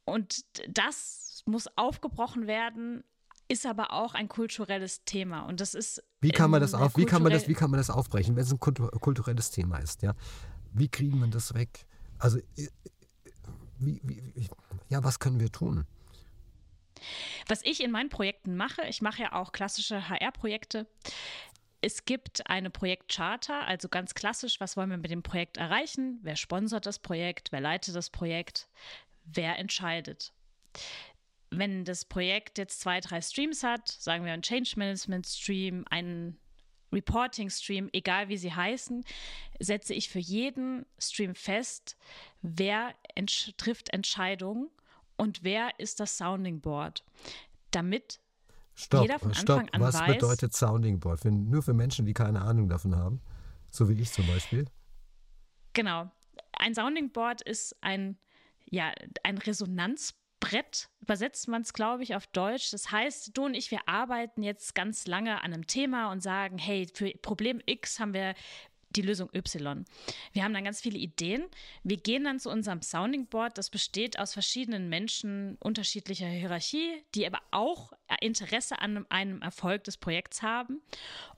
Und das muss aufgebrochen werden, ist aber auch ein kulturelles Thema. Und das ist. Wie kann man das auf, wie kann man das, wie kann man das aufbrechen, wenn es ein kulturelles Thema ist, ja? Wie kriegen wir das weg? Also wie, wie, ja, was können wir tun? Was ich in meinen Projekten mache, ich mache ja auch klassische HR-Projekte. Es gibt eine Projektcharta, also ganz klassisch, was wollen wir mit dem Projekt erreichen? Wer sponsert das Projekt? Wer leitet das Projekt? Wer entscheidet? Wenn das Projekt jetzt zwei, drei Streams hat, sagen wir ein Change Management Stream, einen Reporting Stream, egal wie sie heißen, setze ich für jeden Stream fest, wer entsch trifft Entscheidungen und wer ist das Sounding Board, damit Stopp, jeder von Anfang stopp. an Was weiß. Was bedeutet Sounding Board? Für, nur für Menschen, die keine Ahnung davon haben, so wie ich zum Beispiel. Genau. Ein Sounding Board ist ein, ja, ein Resonanzboard Brett übersetzt man es, glaube ich, auf Deutsch. Das heißt, du und ich, wir arbeiten jetzt ganz lange an einem Thema und sagen, hey, für Problem X haben wir die Lösung Y. Wir haben dann ganz viele Ideen. Wir gehen dann zu unserem Sounding Board. Das besteht aus verschiedenen Menschen unterschiedlicher Hierarchie, die aber auch Interesse an einem Erfolg des Projekts haben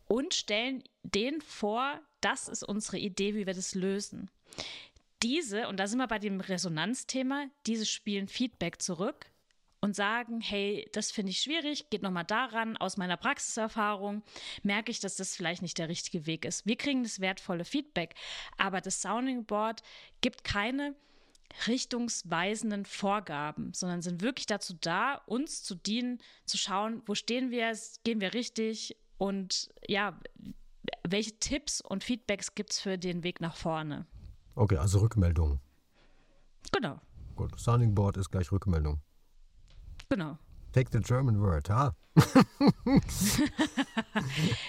und stellen denen vor, das ist unsere Idee, wie wir das lösen diese, und da sind wir bei dem Resonanzthema, diese spielen Feedback zurück und sagen, hey, das finde ich schwierig, geht nochmal daran, aus meiner Praxiserfahrung merke ich, dass das vielleicht nicht der richtige Weg ist. Wir kriegen das wertvolle Feedback, aber das Sounding Board gibt keine richtungsweisenden Vorgaben, sondern sind wirklich dazu da, uns zu dienen, zu schauen, wo stehen wir, gehen wir richtig und ja, welche Tipps und Feedbacks gibt es für den Weg nach vorne. Okay, also Rückmeldung. Genau. Gut, Sounding Board ist gleich Rückmeldung. Genau. Take the German word, ha?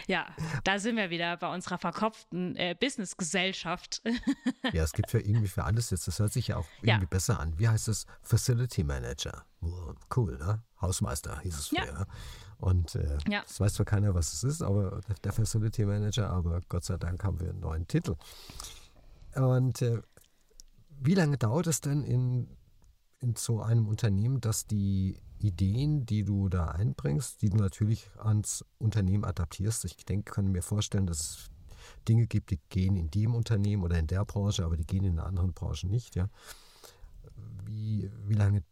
ja, da sind wir wieder bei unserer verkopften äh, Business-Gesellschaft. ja, es gibt für irgendwie für alles jetzt, das hört sich ja auch irgendwie ja. besser an. Wie heißt es? Facility Manager. cool, ne? Hausmeister hieß es früher. Ja. Und äh, ja. das weiß zwar keiner, was es ist, aber der Facility Manager, aber Gott sei Dank haben wir einen neuen Titel. Und äh, wie lange dauert es denn in, in so einem Unternehmen, dass die Ideen, die du da einbringst, die du natürlich ans Unternehmen adaptierst, ich denke, können mir vorstellen, dass es Dinge gibt, die gehen in dem Unternehmen oder in der Branche, aber die gehen in einer anderen Branche nicht, ja. wie, wie lange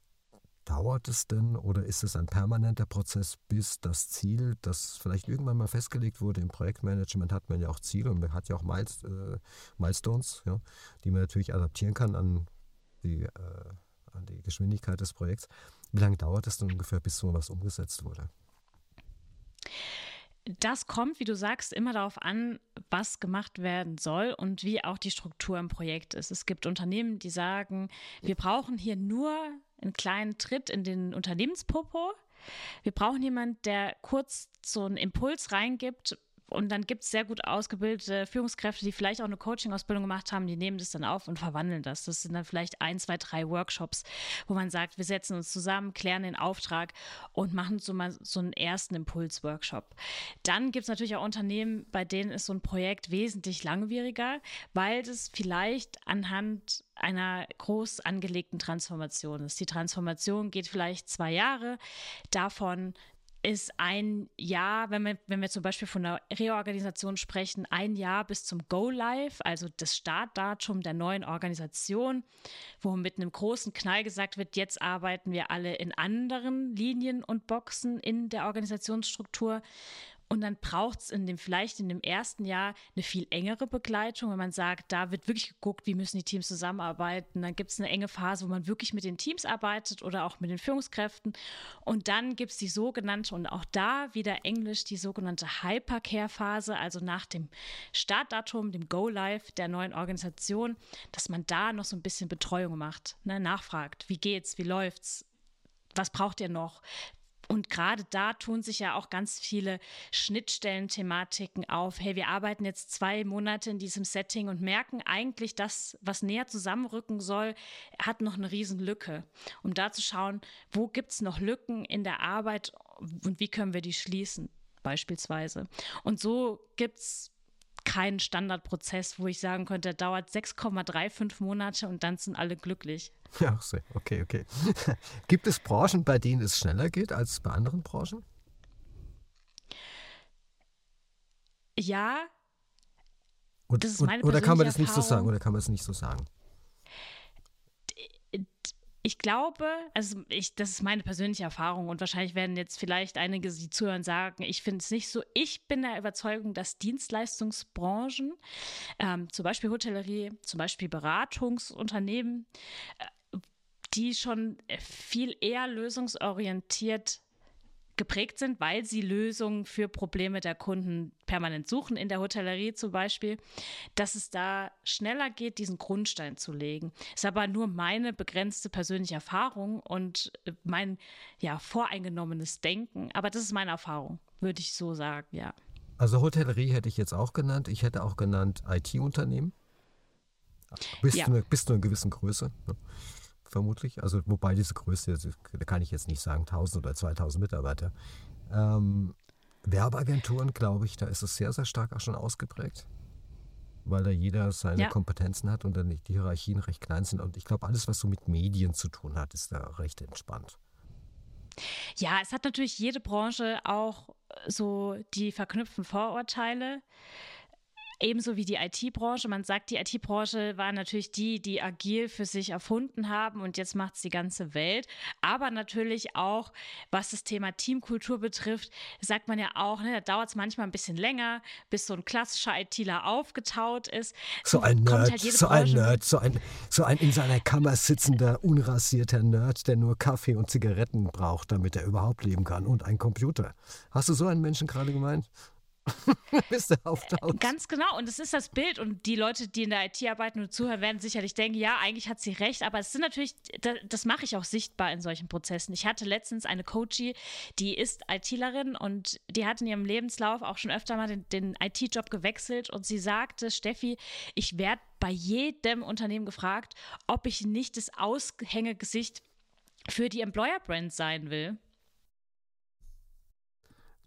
dauert es denn oder ist es ein permanenter Prozess, bis das Ziel, das vielleicht irgendwann mal festgelegt wurde im Projektmanagement, hat man ja auch Ziele und man hat ja auch äh, Milestones, ja, die man natürlich adaptieren kann an die, äh, an die Geschwindigkeit des Projekts. Wie lange dauert es denn ungefähr, bis so was umgesetzt wurde? Das kommt, wie du sagst, immer darauf an, was gemacht werden soll und wie auch die Struktur im Projekt ist. Es gibt Unternehmen, die sagen, wir brauchen hier nur einen kleinen Tritt in den Unternehmenspopo. Wir brauchen jemanden, der kurz so einen Impuls reingibt, und dann gibt es sehr gut ausgebildete Führungskräfte, die vielleicht auch eine Coaching-Ausbildung gemacht haben, die nehmen das dann auf und verwandeln das. Das sind dann vielleicht ein, zwei, drei Workshops, wo man sagt, wir setzen uns zusammen, klären den Auftrag und machen so mal so einen ersten Impuls-Workshop. Dann gibt es natürlich auch Unternehmen, bei denen ist so ein Projekt wesentlich langwieriger, weil das vielleicht anhand einer groß angelegten Transformation ist. Die Transformation geht vielleicht zwei Jahre. Davon ist ein Jahr, wenn wir, wenn wir zum Beispiel von einer Reorganisation sprechen, ein Jahr bis zum Go-Live, also das Startdatum der neuen Organisation, wo mit einem großen Knall gesagt wird, jetzt arbeiten wir alle in anderen Linien und Boxen in der Organisationsstruktur. Und dann braucht es in dem, vielleicht in dem ersten Jahr eine viel engere Begleitung, wenn man sagt, da wird wirklich geguckt, wie müssen die Teams zusammenarbeiten. Dann gibt es eine enge Phase, wo man wirklich mit den Teams arbeitet oder auch mit den Führungskräften. Und dann gibt es die sogenannte, und auch da wieder Englisch, die sogenannte Hypercare-Phase, also nach dem Startdatum, dem Go-Live der neuen Organisation, dass man da noch so ein bisschen Betreuung macht, ne? nachfragt, wie geht's, wie läuft's, was braucht ihr noch? Und gerade da tun sich ja auch ganz viele Schnittstellen-Thematiken auf. Hey, wir arbeiten jetzt zwei Monate in diesem Setting und merken eigentlich, dass was näher zusammenrücken soll, hat noch eine Riesenlücke. Um da zu schauen, wo gibt es noch Lücken in der Arbeit und wie können wir die schließen, beispielsweise. Und so gibt es keinen Standardprozess, wo ich sagen könnte, der dauert 6,35 Monate und dann sind alle glücklich. Ja, okay, okay. Gibt es Branchen, bei denen es schneller geht als bei anderen Branchen? Ja. Und, das ist meine oder kann man das nicht so sagen? Oder kann man es nicht so sagen? Ich glaube, also ich, das ist meine persönliche Erfahrung und wahrscheinlich werden jetzt vielleicht einige, die zuhören, sagen, ich finde es nicht so. Ich bin der Überzeugung, dass Dienstleistungsbranchen, ähm, zum Beispiel Hotellerie, zum Beispiel Beratungsunternehmen, äh, die schon viel eher lösungsorientiert geprägt sind, weil sie Lösungen für Probleme der Kunden permanent suchen, in der Hotellerie zum Beispiel, dass es da schneller geht, diesen Grundstein zu legen. Ist aber nur meine begrenzte persönliche Erfahrung und mein ja, voreingenommenes Denken. Aber das ist meine Erfahrung, würde ich so sagen, ja. Also Hotellerie hätte ich jetzt auch genannt. Ich hätte auch genannt IT-Unternehmen. Bis, ja. bis zu einer gewissen Größe. Ne? Vermutlich. Also wobei diese Größe, da kann ich jetzt nicht sagen 1000 oder 2000 Mitarbeiter. Ähm, Werbeagenturen, glaube ich, da ist es sehr, sehr stark auch schon ausgeprägt, weil da jeder seine ja. Kompetenzen hat und dann die Hierarchien recht klein sind. Und ich glaube, alles, was so mit Medien zu tun hat, ist da recht entspannt. Ja, es hat natürlich jede Branche auch so die verknüpften Vorurteile. Ebenso wie die IT-Branche. Man sagt, die IT-Branche war natürlich die, die agil für sich erfunden haben und jetzt macht es die ganze Welt. Aber natürlich auch, was das Thema Teamkultur betrifft, sagt man ja auch, ne, da dauert es manchmal ein bisschen länger, bis so ein klassischer ITler aufgetaut ist. So ein Nerd, halt so ein Nerd, so ein, so ein in seiner Kammer sitzender, unrasierter Nerd, der nur Kaffee und Zigaretten braucht, damit er überhaupt leben kann und ein Computer. Hast du so einen Menschen gerade gemeint? bis der auftaucht. Ganz genau. Und es ist das Bild. Und die Leute, die in der IT arbeiten und zuhören, werden sicherlich denken, ja, eigentlich hat sie recht. Aber es sind natürlich, das, das mache ich auch sichtbar in solchen Prozessen. Ich hatte letztens eine Coachie, die ist ITlerin und die hat in ihrem Lebenslauf auch schon öfter mal den, den IT-Job gewechselt. Und sie sagte, Steffi, ich werde bei jedem Unternehmen gefragt, ob ich nicht das Aushängegesicht für die Employer Brand sein will.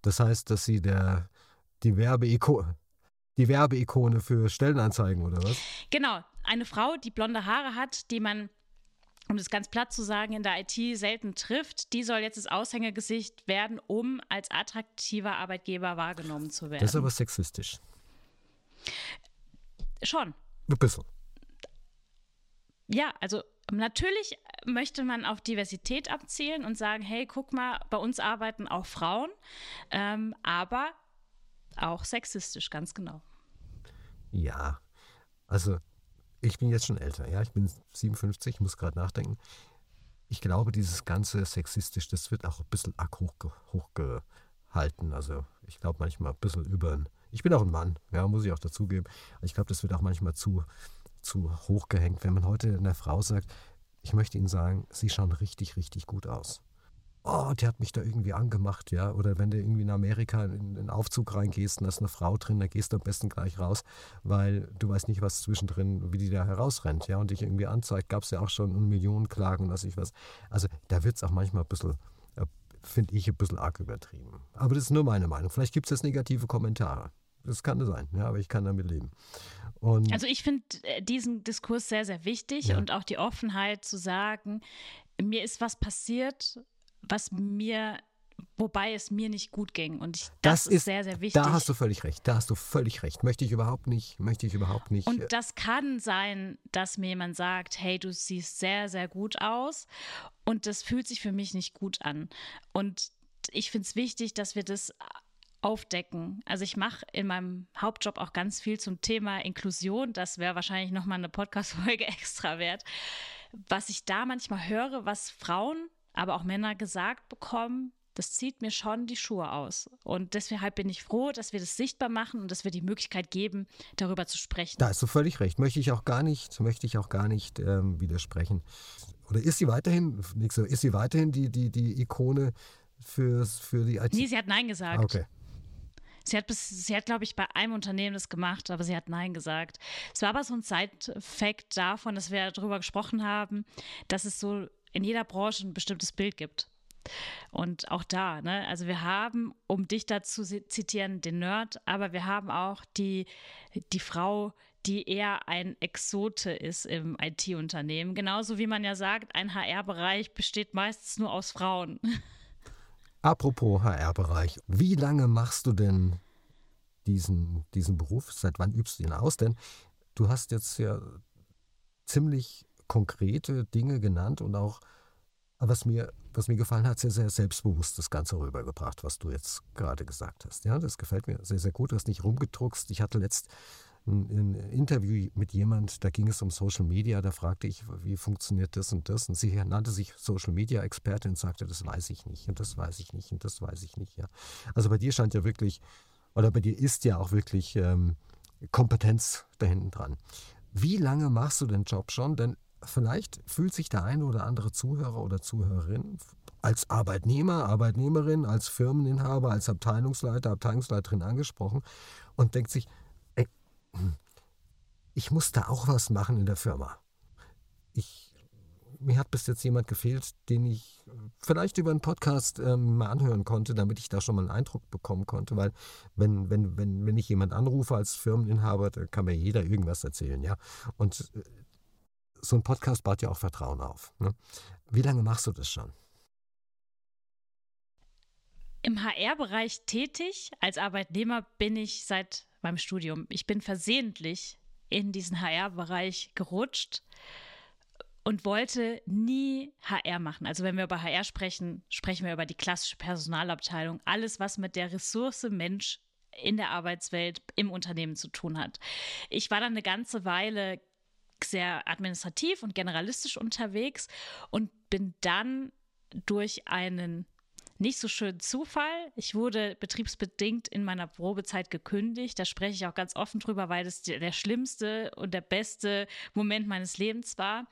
Das heißt, dass sie der die Werbeikone. Die Werbeikone für Stellenanzeigen oder was? Genau, eine Frau, die blonde Haare hat, die man um das ganz platt zu sagen, in der IT selten trifft, die soll jetzt das Aushängegesicht werden, um als attraktiver Arbeitgeber wahrgenommen zu werden. Das ist aber sexistisch. Schon. Ein bisschen. Ja, also natürlich möchte man auf Diversität abzielen und sagen, hey, guck mal, bei uns arbeiten auch Frauen, ähm, aber auch sexistisch, ganz genau. Ja, also ich bin jetzt schon älter, ja, ich bin 57, muss gerade nachdenken. Ich glaube, dieses ganze sexistisch, das wird auch ein bisschen arg hochge hochgehalten. Also ich glaube manchmal ein bisschen über. Ich bin auch ein Mann, ja, muss ich auch dazugeben. Ich glaube, das wird auch manchmal zu, zu hoch gehängt. Wenn man heute einer Frau sagt, ich möchte Ihnen sagen, Sie schauen richtig, richtig gut aus oh, der hat mich da irgendwie angemacht, ja. Oder wenn du irgendwie in Amerika in den Aufzug reingehst und da ist eine Frau drin, da gehst du am besten gleich raus, weil du weißt nicht, was zwischendrin, wie die da herausrennt, ja, und dich irgendwie anzeigt. Gab es ja auch schon Millionen Klagen und was ich was. Also da wird es auch manchmal ein bisschen, äh, finde ich, ein bisschen arg übertrieben. Aber das ist nur meine Meinung. Vielleicht gibt es jetzt negative Kommentare. Das kann sein, ja, aber ich kann damit leben. Und also ich finde äh, diesen Diskurs sehr, sehr wichtig ja. und auch die Offenheit zu sagen, mir ist was passiert, was mir wobei es mir nicht gut ging. Und ich, das, das ist, ist, sehr, sehr wichtig. Da hast du völlig recht. Da hast du völlig recht. Möchte ich überhaupt nicht, möchte ich überhaupt nicht. Und äh, das kann sein, dass mir jemand sagt, hey, du siehst sehr, sehr gut aus. Und das fühlt sich für mich nicht gut an. Und ich finde es wichtig, dass wir das aufdecken. Also ich mache in meinem Hauptjob auch ganz viel zum Thema Inklusion. Das wäre wahrscheinlich nochmal eine Podcast-Folge extra wert. Was ich da manchmal höre, was Frauen aber auch Männer gesagt bekommen, das zieht mir schon die Schuhe aus. Und deshalb bin ich froh, dass wir das sichtbar machen und dass wir die Möglichkeit geben, darüber zu sprechen. Da hast du völlig recht. Möchte ich auch gar nicht, möchte ich auch gar nicht ähm, widersprechen. Oder ist sie weiterhin, ist sie weiterhin die, die, die Ikone für, für die IT? Nee, sie hat Nein gesagt. Okay. Sie hat, sie hat, glaube ich, bei einem Unternehmen das gemacht, aber sie hat Nein gesagt. Es war aber so ein Side-Fact davon, dass wir darüber gesprochen haben, dass es so in jeder Branche ein bestimmtes Bild gibt. Und auch da, ne, also wir haben, um dich dazu zitieren, den Nerd, aber wir haben auch die, die Frau, die eher ein Exote ist im IT-Unternehmen. Genauso wie man ja sagt, ein HR-Bereich besteht meistens nur aus Frauen. Apropos HR-Bereich, wie lange machst du denn diesen, diesen Beruf? Seit wann übst du ihn aus? Denn du hast jetzt ja ziemlich konkrete Dinge genannt und auch, was mir, was mir gefallen hat, sehr, sehr selbstbewusst das Ganze rübergebracht, was du jetzt gerade gesagt hast. Ja, das gefällt mir sehr, sehr gut. Du hast nicht rumgedruckst. Ich hatte letzt ein, ein Interview mit jemand, da ging es um Social Media, da fragte ich, wie funktioniert das und das? Und sie nannte sich Social Media Expertin und sagte, das weiß ich nicht und das weiß ich nicht und das weiß ich nicht. Ja. Also bei dir scheint ja wirklich, oder bei dir ist ja auch wirklich ähm, Kompetenz da hinten dran. Wie lange machst du den Job schon? Denn vielleicht fühlt sich der eine oder andere Zuhörer oder Zuhörerin als Arbeitnehmer, Arbeitnehmerin, als Firmeninhaber, als Abteilungsleiter, Abteilungsleiterin angesprochen und denkt sich, ey, ich muss da auch was machen in der Firma. Ich, mir hat bis jetzt jemand gefehlt, den ich vielleicht über einen Podcast ähm, mal anhören konnte, damit ich da schon mal einen Eindruck bekommen konnte, weil wenn, wenn, wenn, wenn ich jemand anrufe als Firmeninhaber, kann mir jeder irgendwas erzählen, ja. Und äh, so ein Podcast baut ja auch Vertrauen auf. Ne? Wie lange machst du das schon? Im HR-Bereich tätig. Als Arbeitnehmer bin ich seit meinem Studium. Ich bin versehentlich in diesen HR-Bereich gerutscht und wollte nie HR machen. Also wenn wir über HR sprechen, sprechen wir über die klassische Personalabteilung. Alles, was mit der Ressource Mensch in der Arbeitswelt im Unternehmen zu tun hat. Ich war dann eine ganze Weile sehr administrativ und generalistisch unterwegs und bin dann durch einen nicht so schönen Zufall. Ich wurde betriebsbedingt in meiner Probezeit gekündigt. Da spreche ich auch ganz offen drüber, weil das der schlimmste und der beste Moment meines Lebens war.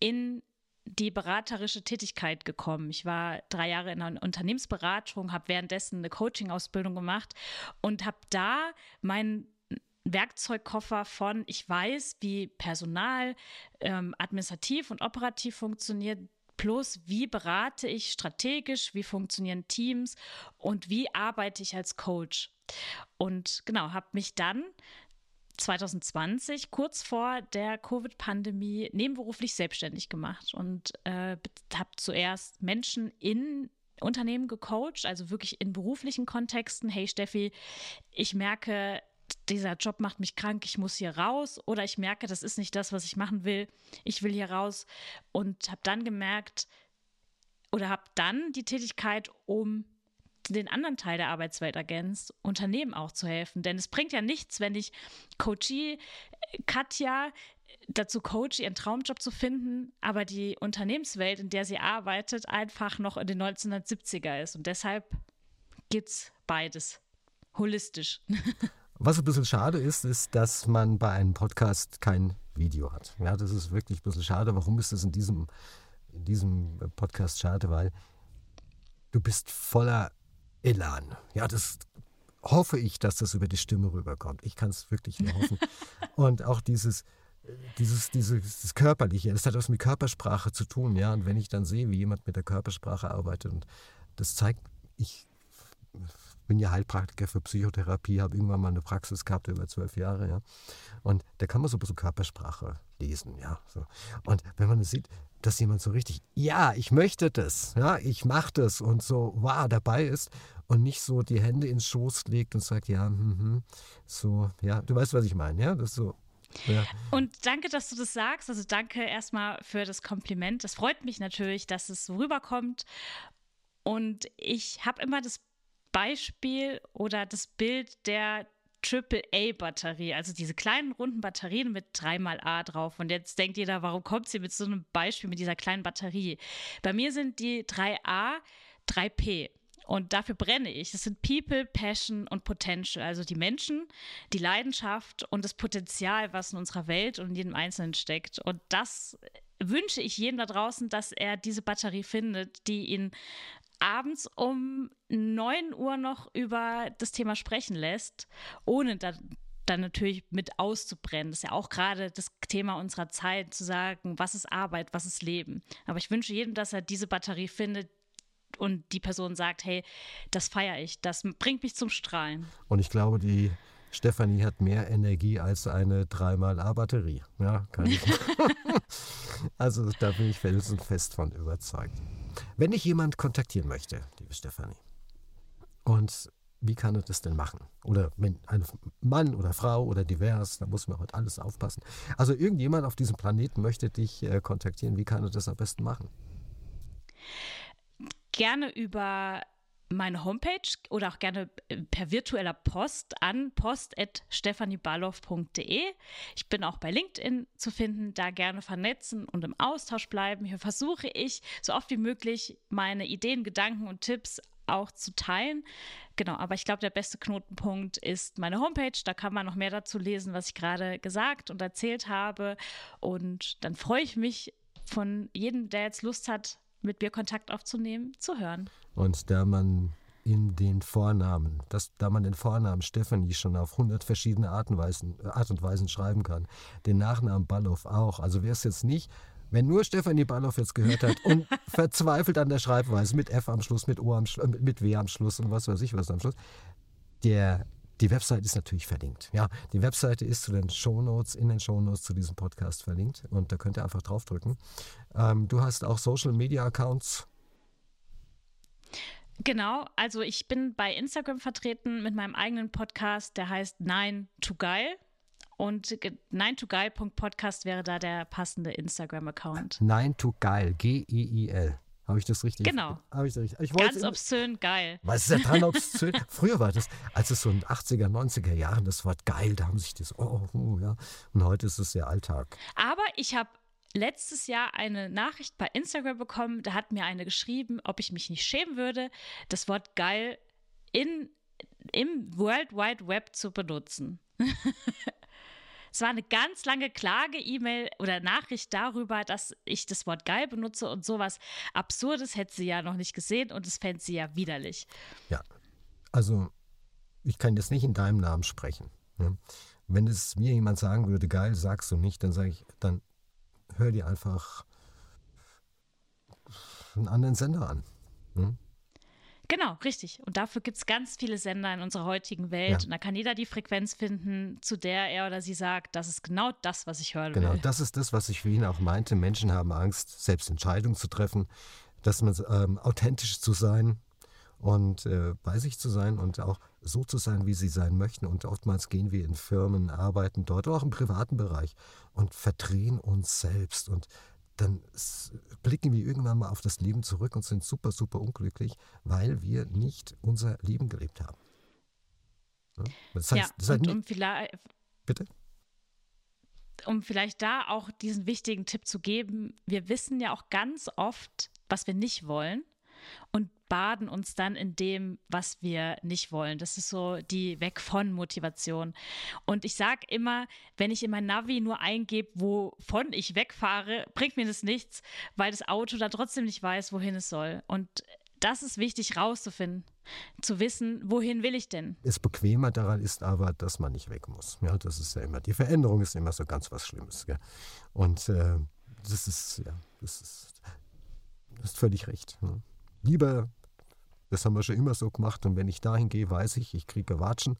In die beraterische Tätigkeit gekommen. Ich war drei Jahre in einer Unternehmensberatung, habe währenddessen eine Coaching-Ausbildung gemacht und habe da meinen Werkzeugkoffer von, ich weiß, wie Personal ähm, administrativ und operativ funktioniert, plus wie berate ich strategisch, wie funktionieren Teams und wie arbeite ich als Coach. Und genau, habe mich dann 2020, kurz vor der Covid-Pandemie, nebenberuflich selbstständig gemacht und äh, habe zuerst Menschen in Unternehmen gecoacht, also wirklich in beruflichen Kontexten. Hey Steffi, ich merke, dieser Job macht mich krank, ich muss hier raus oder ich merke, das ist nicht das, was ich machen will, ich will hier raus und habe dann gemerkt oder habe dann die Tätigkeit, um den anderen Teil der Arbeitswelt ergänzt, Unternehmen auch zu helfen. Denn es bringt ja nichts, wenn ich Coachie Katja dazu coach, ihren Traumjob zu finden, aber die Unternehmenswelt, in der sie arbeitet, einfach noch in den 1970er ist. Und deshalb gibt es beides. Holistisch. Was ein bisschen schade ist, ist, dass man bei einem Podcast kein Video hat. Ja, das ist wirklich ein bisschen schade. Warum ist das in diesem, in diesem Podcast schade? Weil du bist voller Elan. Ja, das hoffe ich, dass das über die Stimme rüberkommt. Ich kann es wirklich nur hoffen. Und auch dieses, dieses, dieses, Körperliche, das hat was mit Körpersprache zu tun, ja. Und wenn ich dann sehe, wie jemand mit der Körpersprache arbeitet, und das zeigt, ich bin ja Heilpraktiker für Psychotherapie, habe irgendwann mal eine Praxis gehabt über zwölf Jahre, ja. Und da kann man so ein bisschen Körpersprache lesen, ja. So. Und wenn man das sieht, dass jemand so richtig, ja, ich möchte das, ja, ich mache das und so, wow, dabei ist und nicht so die Hände ins Schoß legt und sagt, ja, mm, so, ja, du weißt, was ich meine, ja, das ist so. Ja. Und danke, dass du das sagst. Also danke erstmal für das Kompliment. Es freut mich natürlich, dass es so rüberkommt. Und ich habe immer das Beispiel oder das Bild der AAA-Batterie, also diese kleinen runden Batterien mit 3xA drauf. Und jetzt denkt jeder, warum kommt sie mit so einem Beispiel mit dieser kleinen Batterie? Bei mir sind die 3A 3P. Und dafür brenne ich. Das sind People, Passion und Potential. Also die Menschen, die Leidenschaft und das Potenzial, was in unserer Welt und in jedem Einzelnen steckt. Und das wünsche ich jedem da draußen, dass er diese Batterie findet, die ihn abends um 9 Uhr noch über das Thema sprechen lässt, ohne da, dann natürlich mit auszubrennen. Das ist ja auch gerade das Thema unserer Zeit, zu sagen, was ist Arbeit, was ist Leben. Aber ich wünsche jedem, dass er diese Batterie findet und die Person sagt, hey, das feiere ich, das bringt mich zum Strahlen. Und ich glaube, die Stefanie hat mehr Energie als eine 3x-A-Batterie. Ja, kann ich. also da bin ich felsenfest von überzeugt. Wenn ich jemand kontaktieren möchte, liebe Stefanie, und wie kann er das denn machen? Oder wenn ein Mann oder Frau oder divers, da muss man heute alles aufpassen. Also irgendjemand auf diesem Planeten möchte dich äh, kontaktieren, wie kann er das am besten machen? Gerne über meine Homepage oder auch gerne äh, per virtueller Post an post.stephanieballow.de. Ich bin auch bei LinkedIn zu finden, da gerne vernetzen und im Austausch bleiben. Hier versuche ich so oft wie möglich meine Ideen, Gedanken und Tipps auch zu teilen. Genau, aber ich glaube, der beste Knotenpunkt ist meine Homepage. Da kann man noch mehr dazu lesen, was ich gerade gesagt und erzählt habe. Und dann freue ich mich von jedem, der jetzt Lust hat, mit mir Kontakt aufzunehmen, zu hören. Und da man in den Vornamen, dass, da man den Vornamen Stephanie schon auf 100 verschiedene Art und, Weisen, Art und Weisen schreiben kann, den Nachnamen Ballow auch. Also wer es jetzt nicht, wenn nur Stefanie Ballow jetzt gehört hat und verzweifelt an der Schreibweise mit F am Schluss, mit O am Schluss, mit W am Schluss und was weiß ich was am Schluss, der die Website ist natürlich verlinkt. Ja, die Webseite ist zu den Shownotes, in den Shownotes zu diesem Podcast verlinkt und da könnt ihr einfach draufdrücken. Ähm, du hast auch Social Media Accounts. Genau, also ich bin bei Instagram vertreten mit meinem eigenen Podcast, der heißt Nine to Geil. Und 9togeil.podcast wäre da der passende Instagram-Account. 9 to Geil, G-E-I-L. Habe ich das richtig? Genau. Habe ich das richtig? Ich Ganz obszön geil. Was ist ja dran obszön? Früher war das, als es so in den 80er, 90er Jahren das Wort geil, da haben sich das, oh, oh, ja. Und heute ist es ja Alltag. Aber ich habe letztes Jahr eine Nachricht bei Instagram bekommen, da hat mir eine geschrieben, ob ich mich nicht schämen würde, das Wort geil in, im World Wide Web zu benutzen. Es war eine ganz lange Klage-E-Mail oder Nachricht darüber, dass ich das Wort geil benutze und sowas Absurdes hätte sie ja noch nicht gesehen und es fände sie ja widerlich. Ja, also ich kann jetzt nicht in deinem Namen sprechen. Ne? Wenn es mir jemand sagen würde, geil, sagst du nicht, dann sage ich, dann hör dir einfach einen anderen Sender an. Ne? Genau, richtig. Und dafür gibt es ganz viele Sender in unserer heutigen Welt. Ja. Und da kann jeder die Frequenz finden, zu der er oder sie sagt, das ist genau das, was ich hören genau, will. Genau, das ist das, was ich für ihn auch meinte. Menschen haben Angst, selbst Entscheidungen zu treffen, dass man ähm, authentisch zu sein und äh, bei sich zu sein und auch so zu sein, wie sie sein möchten. Und oftmals gehen wir in Firmen, arbeiten dort, auch im privaten Bereich und verdrehen uns selbst und dann blicken wir irgendwann mal auf das Leben zurück und sind super, super unglücklich, weil wir nicht unser Leben gelebt haben. Das heißt, ja, das heißt und um vielleicht, bitte? Um vielleicht da auch diesen wichtigen Tipp zu geben, wir wissen ja auch ganz oft, was wir nicht wollen und baden uns dann in dem, was wir nicht wollen. Das ist so die Weg von Motivation. Und ich sage immer, wenn ich in mein Navi nur eingebe, wovon ich wegfahre, bringt mir das nichts, weil das Auto da trotzdem nicht weiß, wohin es soll. Und das ist wichtig rauszufinden, zu wissen, wohin will ich denn? Das Bequemer daran ist aber, dass man nicht weg muss. Ja, das ist ja immer, die Veränderung ist immer so ganz was Schlimmes. Gell? Und äh, das ist, ja, das ist, das ist völlig recht. Ja. Lieber, das haben wir schon immer so gemacht und wenn ich dahin gehe, weiß ich, ich kriege Watschen,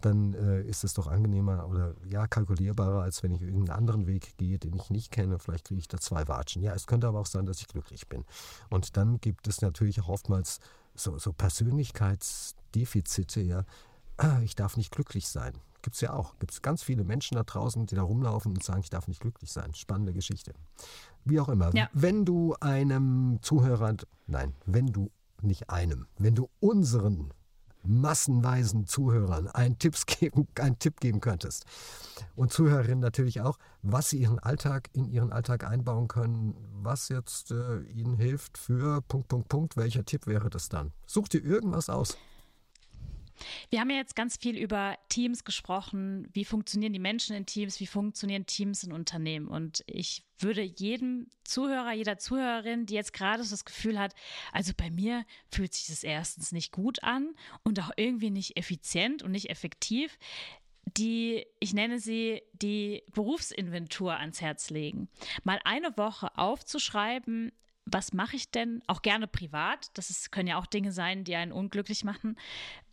dann äh, ist es doch angenehmer oder ja, kalkulierbarer, als wenn ich irgendeinen anderen Weg gehe, den ich nicht kenne. Vielleicht kriege ich da zwei Watschen. Ja, es könnte aber auch sein, dass ich glücklich bin. Und dann gibt es natürlich auch oftmals so, so Persönlichkeitsdefizite, ja. Ah, ich darf nicht glücklich sein. Gibt es ja auch. Gibt es ganz viele Menschen da draußen, die da rumlaufen und sagen, ich darf nicht glücklich sein. Spannende Geschichte. Wie auch immer. Ja. Wenn du einem Zuhörer, nein, wenn du nicht einem, wenn du unseren massenweisen Zuhörern einen, Tipps geben, einen Tipp geben könntest. Und Zuhörerinnen natürlich auch, was sie ihren Alltag in ihren Alltag einbauen können, was jetzt äh, ihnen hilft für Punkt, Punkt, Punkt. Welcher Tipp wäre das dann? Such dir irgendwas aus. Wir haben ja jetzt ganz viel über Teams gesprochen. Wie funktionieren die Menschen in Teams? Wie funktionieren Teams in Unternehmen? Und ich würde jedem Zuhörer, jeder Zuhörerin, die jetzt gerade das Gefühl hat, also bei mir fühlt sich das erstens nicht gut an und auch irgendwie nicht effizient und nicht effektiv, die, ich nenne sie die Berufsinventur ans Herz legen. Mal eine Woche aufzuschreiben, was mache ich denn, auch gerne privat, das ist, können ja auch Dinge sein, die einen unglücklich machen.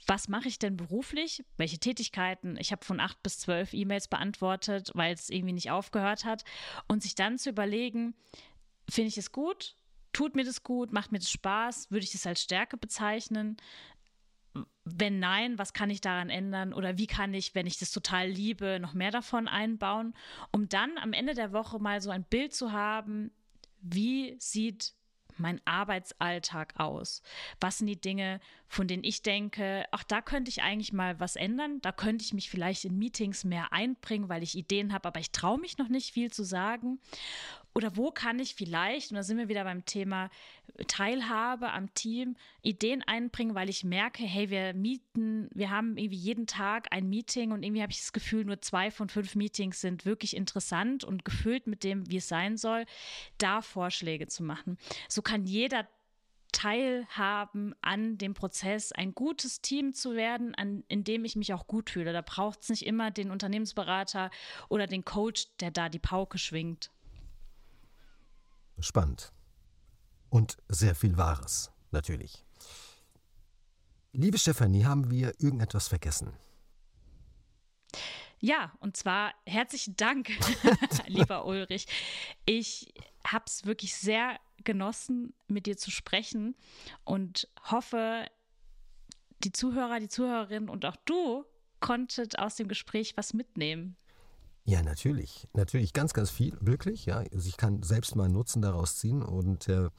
Was mache ich denn beruflich? Welche Tätigkeiten? Ich habe von acht bis zwölf E-Mails beantwortet, weil es irgendwie nicht aufgehört hat. Und sich dann zu überlegen, finde ich es gut? Tut mir das gut? Macht mir das Spaß? Würde ich das als Stärke bezeichnen? Wenn nein, was kann ich daran ändern? Oder wie kann ich, wenn ich das total liebe, noch mehr davon einbauen? Um dann am Ende der Woche mal so ein Bild zu haben, wie sieht mein Arbeitsalltag aus? Was sind die Dinge, von denen ich denke, ach, da könnte ich eigentlich mal was ändern, da könnte ich mich vielleicht in Meetings mehr einbringen, weil ich Ideen habe, aber ich traue mich noch nicht viel zu sagen. Oder wo kann ich vielleicht, und da sind wir wieder beim Thema Teilhabe am Team, Ideen einbringen, weil ich merke, hey, wir mieten, wir haben irgendwie jeden Tag ein Meeting und irgendwie habe ich das Gefühl, nur zwei von fünf Meetings sind wirklich interessant und gefüllt mit dem, wie es sein soll, da Vorschläge zu machen. So kann jeder teilhaben an dem Prozess, ein gutes Team zu werden, an, in dem ich mich auch gut fühle. Da braucht es nicht immer den Unternehmensberater oder den Coach, der da die Pauke schwingt. Spannend. Und sehr viel Wahres, natürlich. Liebe Stefanie, haben wir irgendetwas vergessen? Ja, und zwar herzlichen Dank, lieber Ulrich. Ich habe es wirklich sehr genossen, mit dir zu sprechen und hoffe, die Zuhörer, die Zuhörerinnen und auch du konntet aus dem Gespräch was mitnehmen. Ja, natürlich. Natürlich ganz, ganz viel, wirklich. Ja. Also ich kann selbst mal Nutzen daraus ziehen und äh,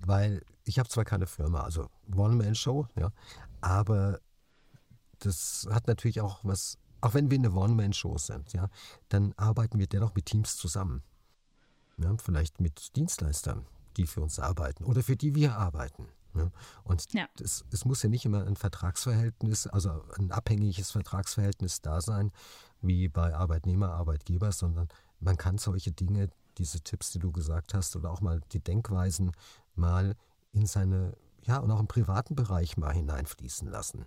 weil ich habe zwar keine Firma, also One-Man-Show, ja, aber das hat natürlich auch was, auch wenn wir eine One-Man-Show sind, ja, dann arbeiten wir dennoch mit Teams zusammen. Ja, vielleicht mit Dienstleistern, die für uns arbeiten oder für die wir arbeiten. Ja. Und ja. Das, es muss ja nicht immer ein Vertragsverhältnis, also ein abhängiges Vertragsverhältnis da sein, wie bei Arbeitnehmer, Arbeitgeber, sondern man kann solche Dinge, diese Tipps, die du gesagt hast, oder auch mal die Denkweisen mal in seine, ja, und auch im privaten Bereich mal hineinfließen lassen.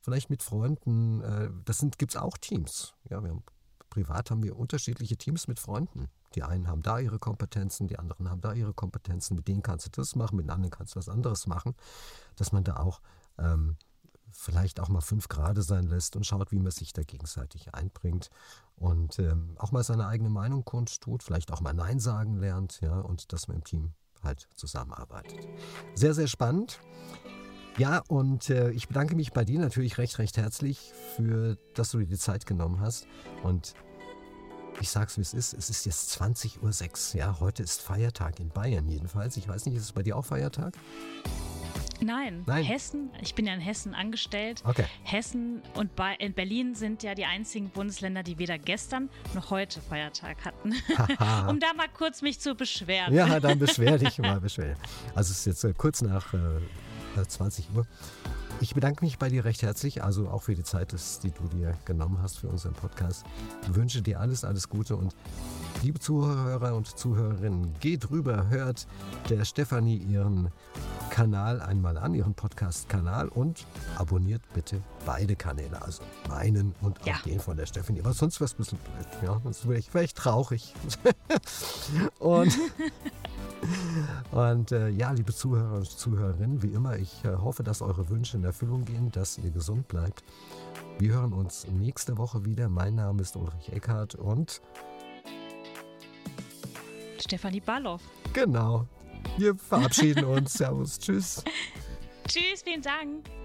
Vielleicht mit Freunden, äh, das gibt es auch Teams. Ja, haben, privat haben wir unterschiedliche Teams mit Freunden. Die einen haben da ihre Kompetenzen, die anderen haben da ihre Kompetenzen. Mit denen kannst du das machen, mit den anderen kannst du was anderes machen. Dass man da auch ähm, vielleicht auch mal fünf Grade sein lässt und schaut, wie man sich da gegenseitig einbringt und ähm, auch mal seine eigene Meinung kundtut, vielleicht auch mal Nein sagen lernt, ja, und dass man im Team halt zusammenarbeitet. Sehr, sehr spannend. Ja, und äh, ich bedanke mich bei dir natürlich recht, recht herzlich für, dass du dir die Zeit genommen hast. Und ich sag's, wie es ist. Es ist jetzt 20.06 Uhr. Ja, heute ist Feiertag in Bayern jedenfalls. Ich weiß nicht, ist es bei dir auch Feiertag? Nein, Nein, Hessen, ich bin ja in Hessen angestellt. Okay. Hessen und in Berlin sind ja die einzigen Bundesländer, die weder gestern noch heute Feiertag hatten. um da mal kurz mich zu beschweren. Ja, dann beschwer dich mal, beschwer. Also es ist jetzt äh, kurz nach äh, 20 Uhr. Ich bedanke mich bei dir recht herzlich, also auch für die Zeit, die du dir genommen hast für unseren Podcast. Ich wünsche dir alles, alles Gute und liebe Zuhörer und Zuhörerinnen, geht rüber, hört der Stefanie ihren Kanal einmal an, ihren Podcast-Kanal und abonniert bitte beide Kanäle, also meinen und auch ja. den von der Stefanie. Aber sonst wäre es ein bisschen blöd, ja, sonst wäre ich, wär ich traurig. und und äh, ja, liebe Zuhörer und Zuhörerinnen, wie immer, ich äh, hoffe, dass eure Wünsche in Erfüllung gehen, dass ihr gesund bleibt. Wir hören uns nächste Woche wieder. Mein Name ist Ulrich Eckhardt und Stefanie Balloff. Genau. Wir verabschieden uns. Servus. Tschüss. Tschüss, vielen Dank.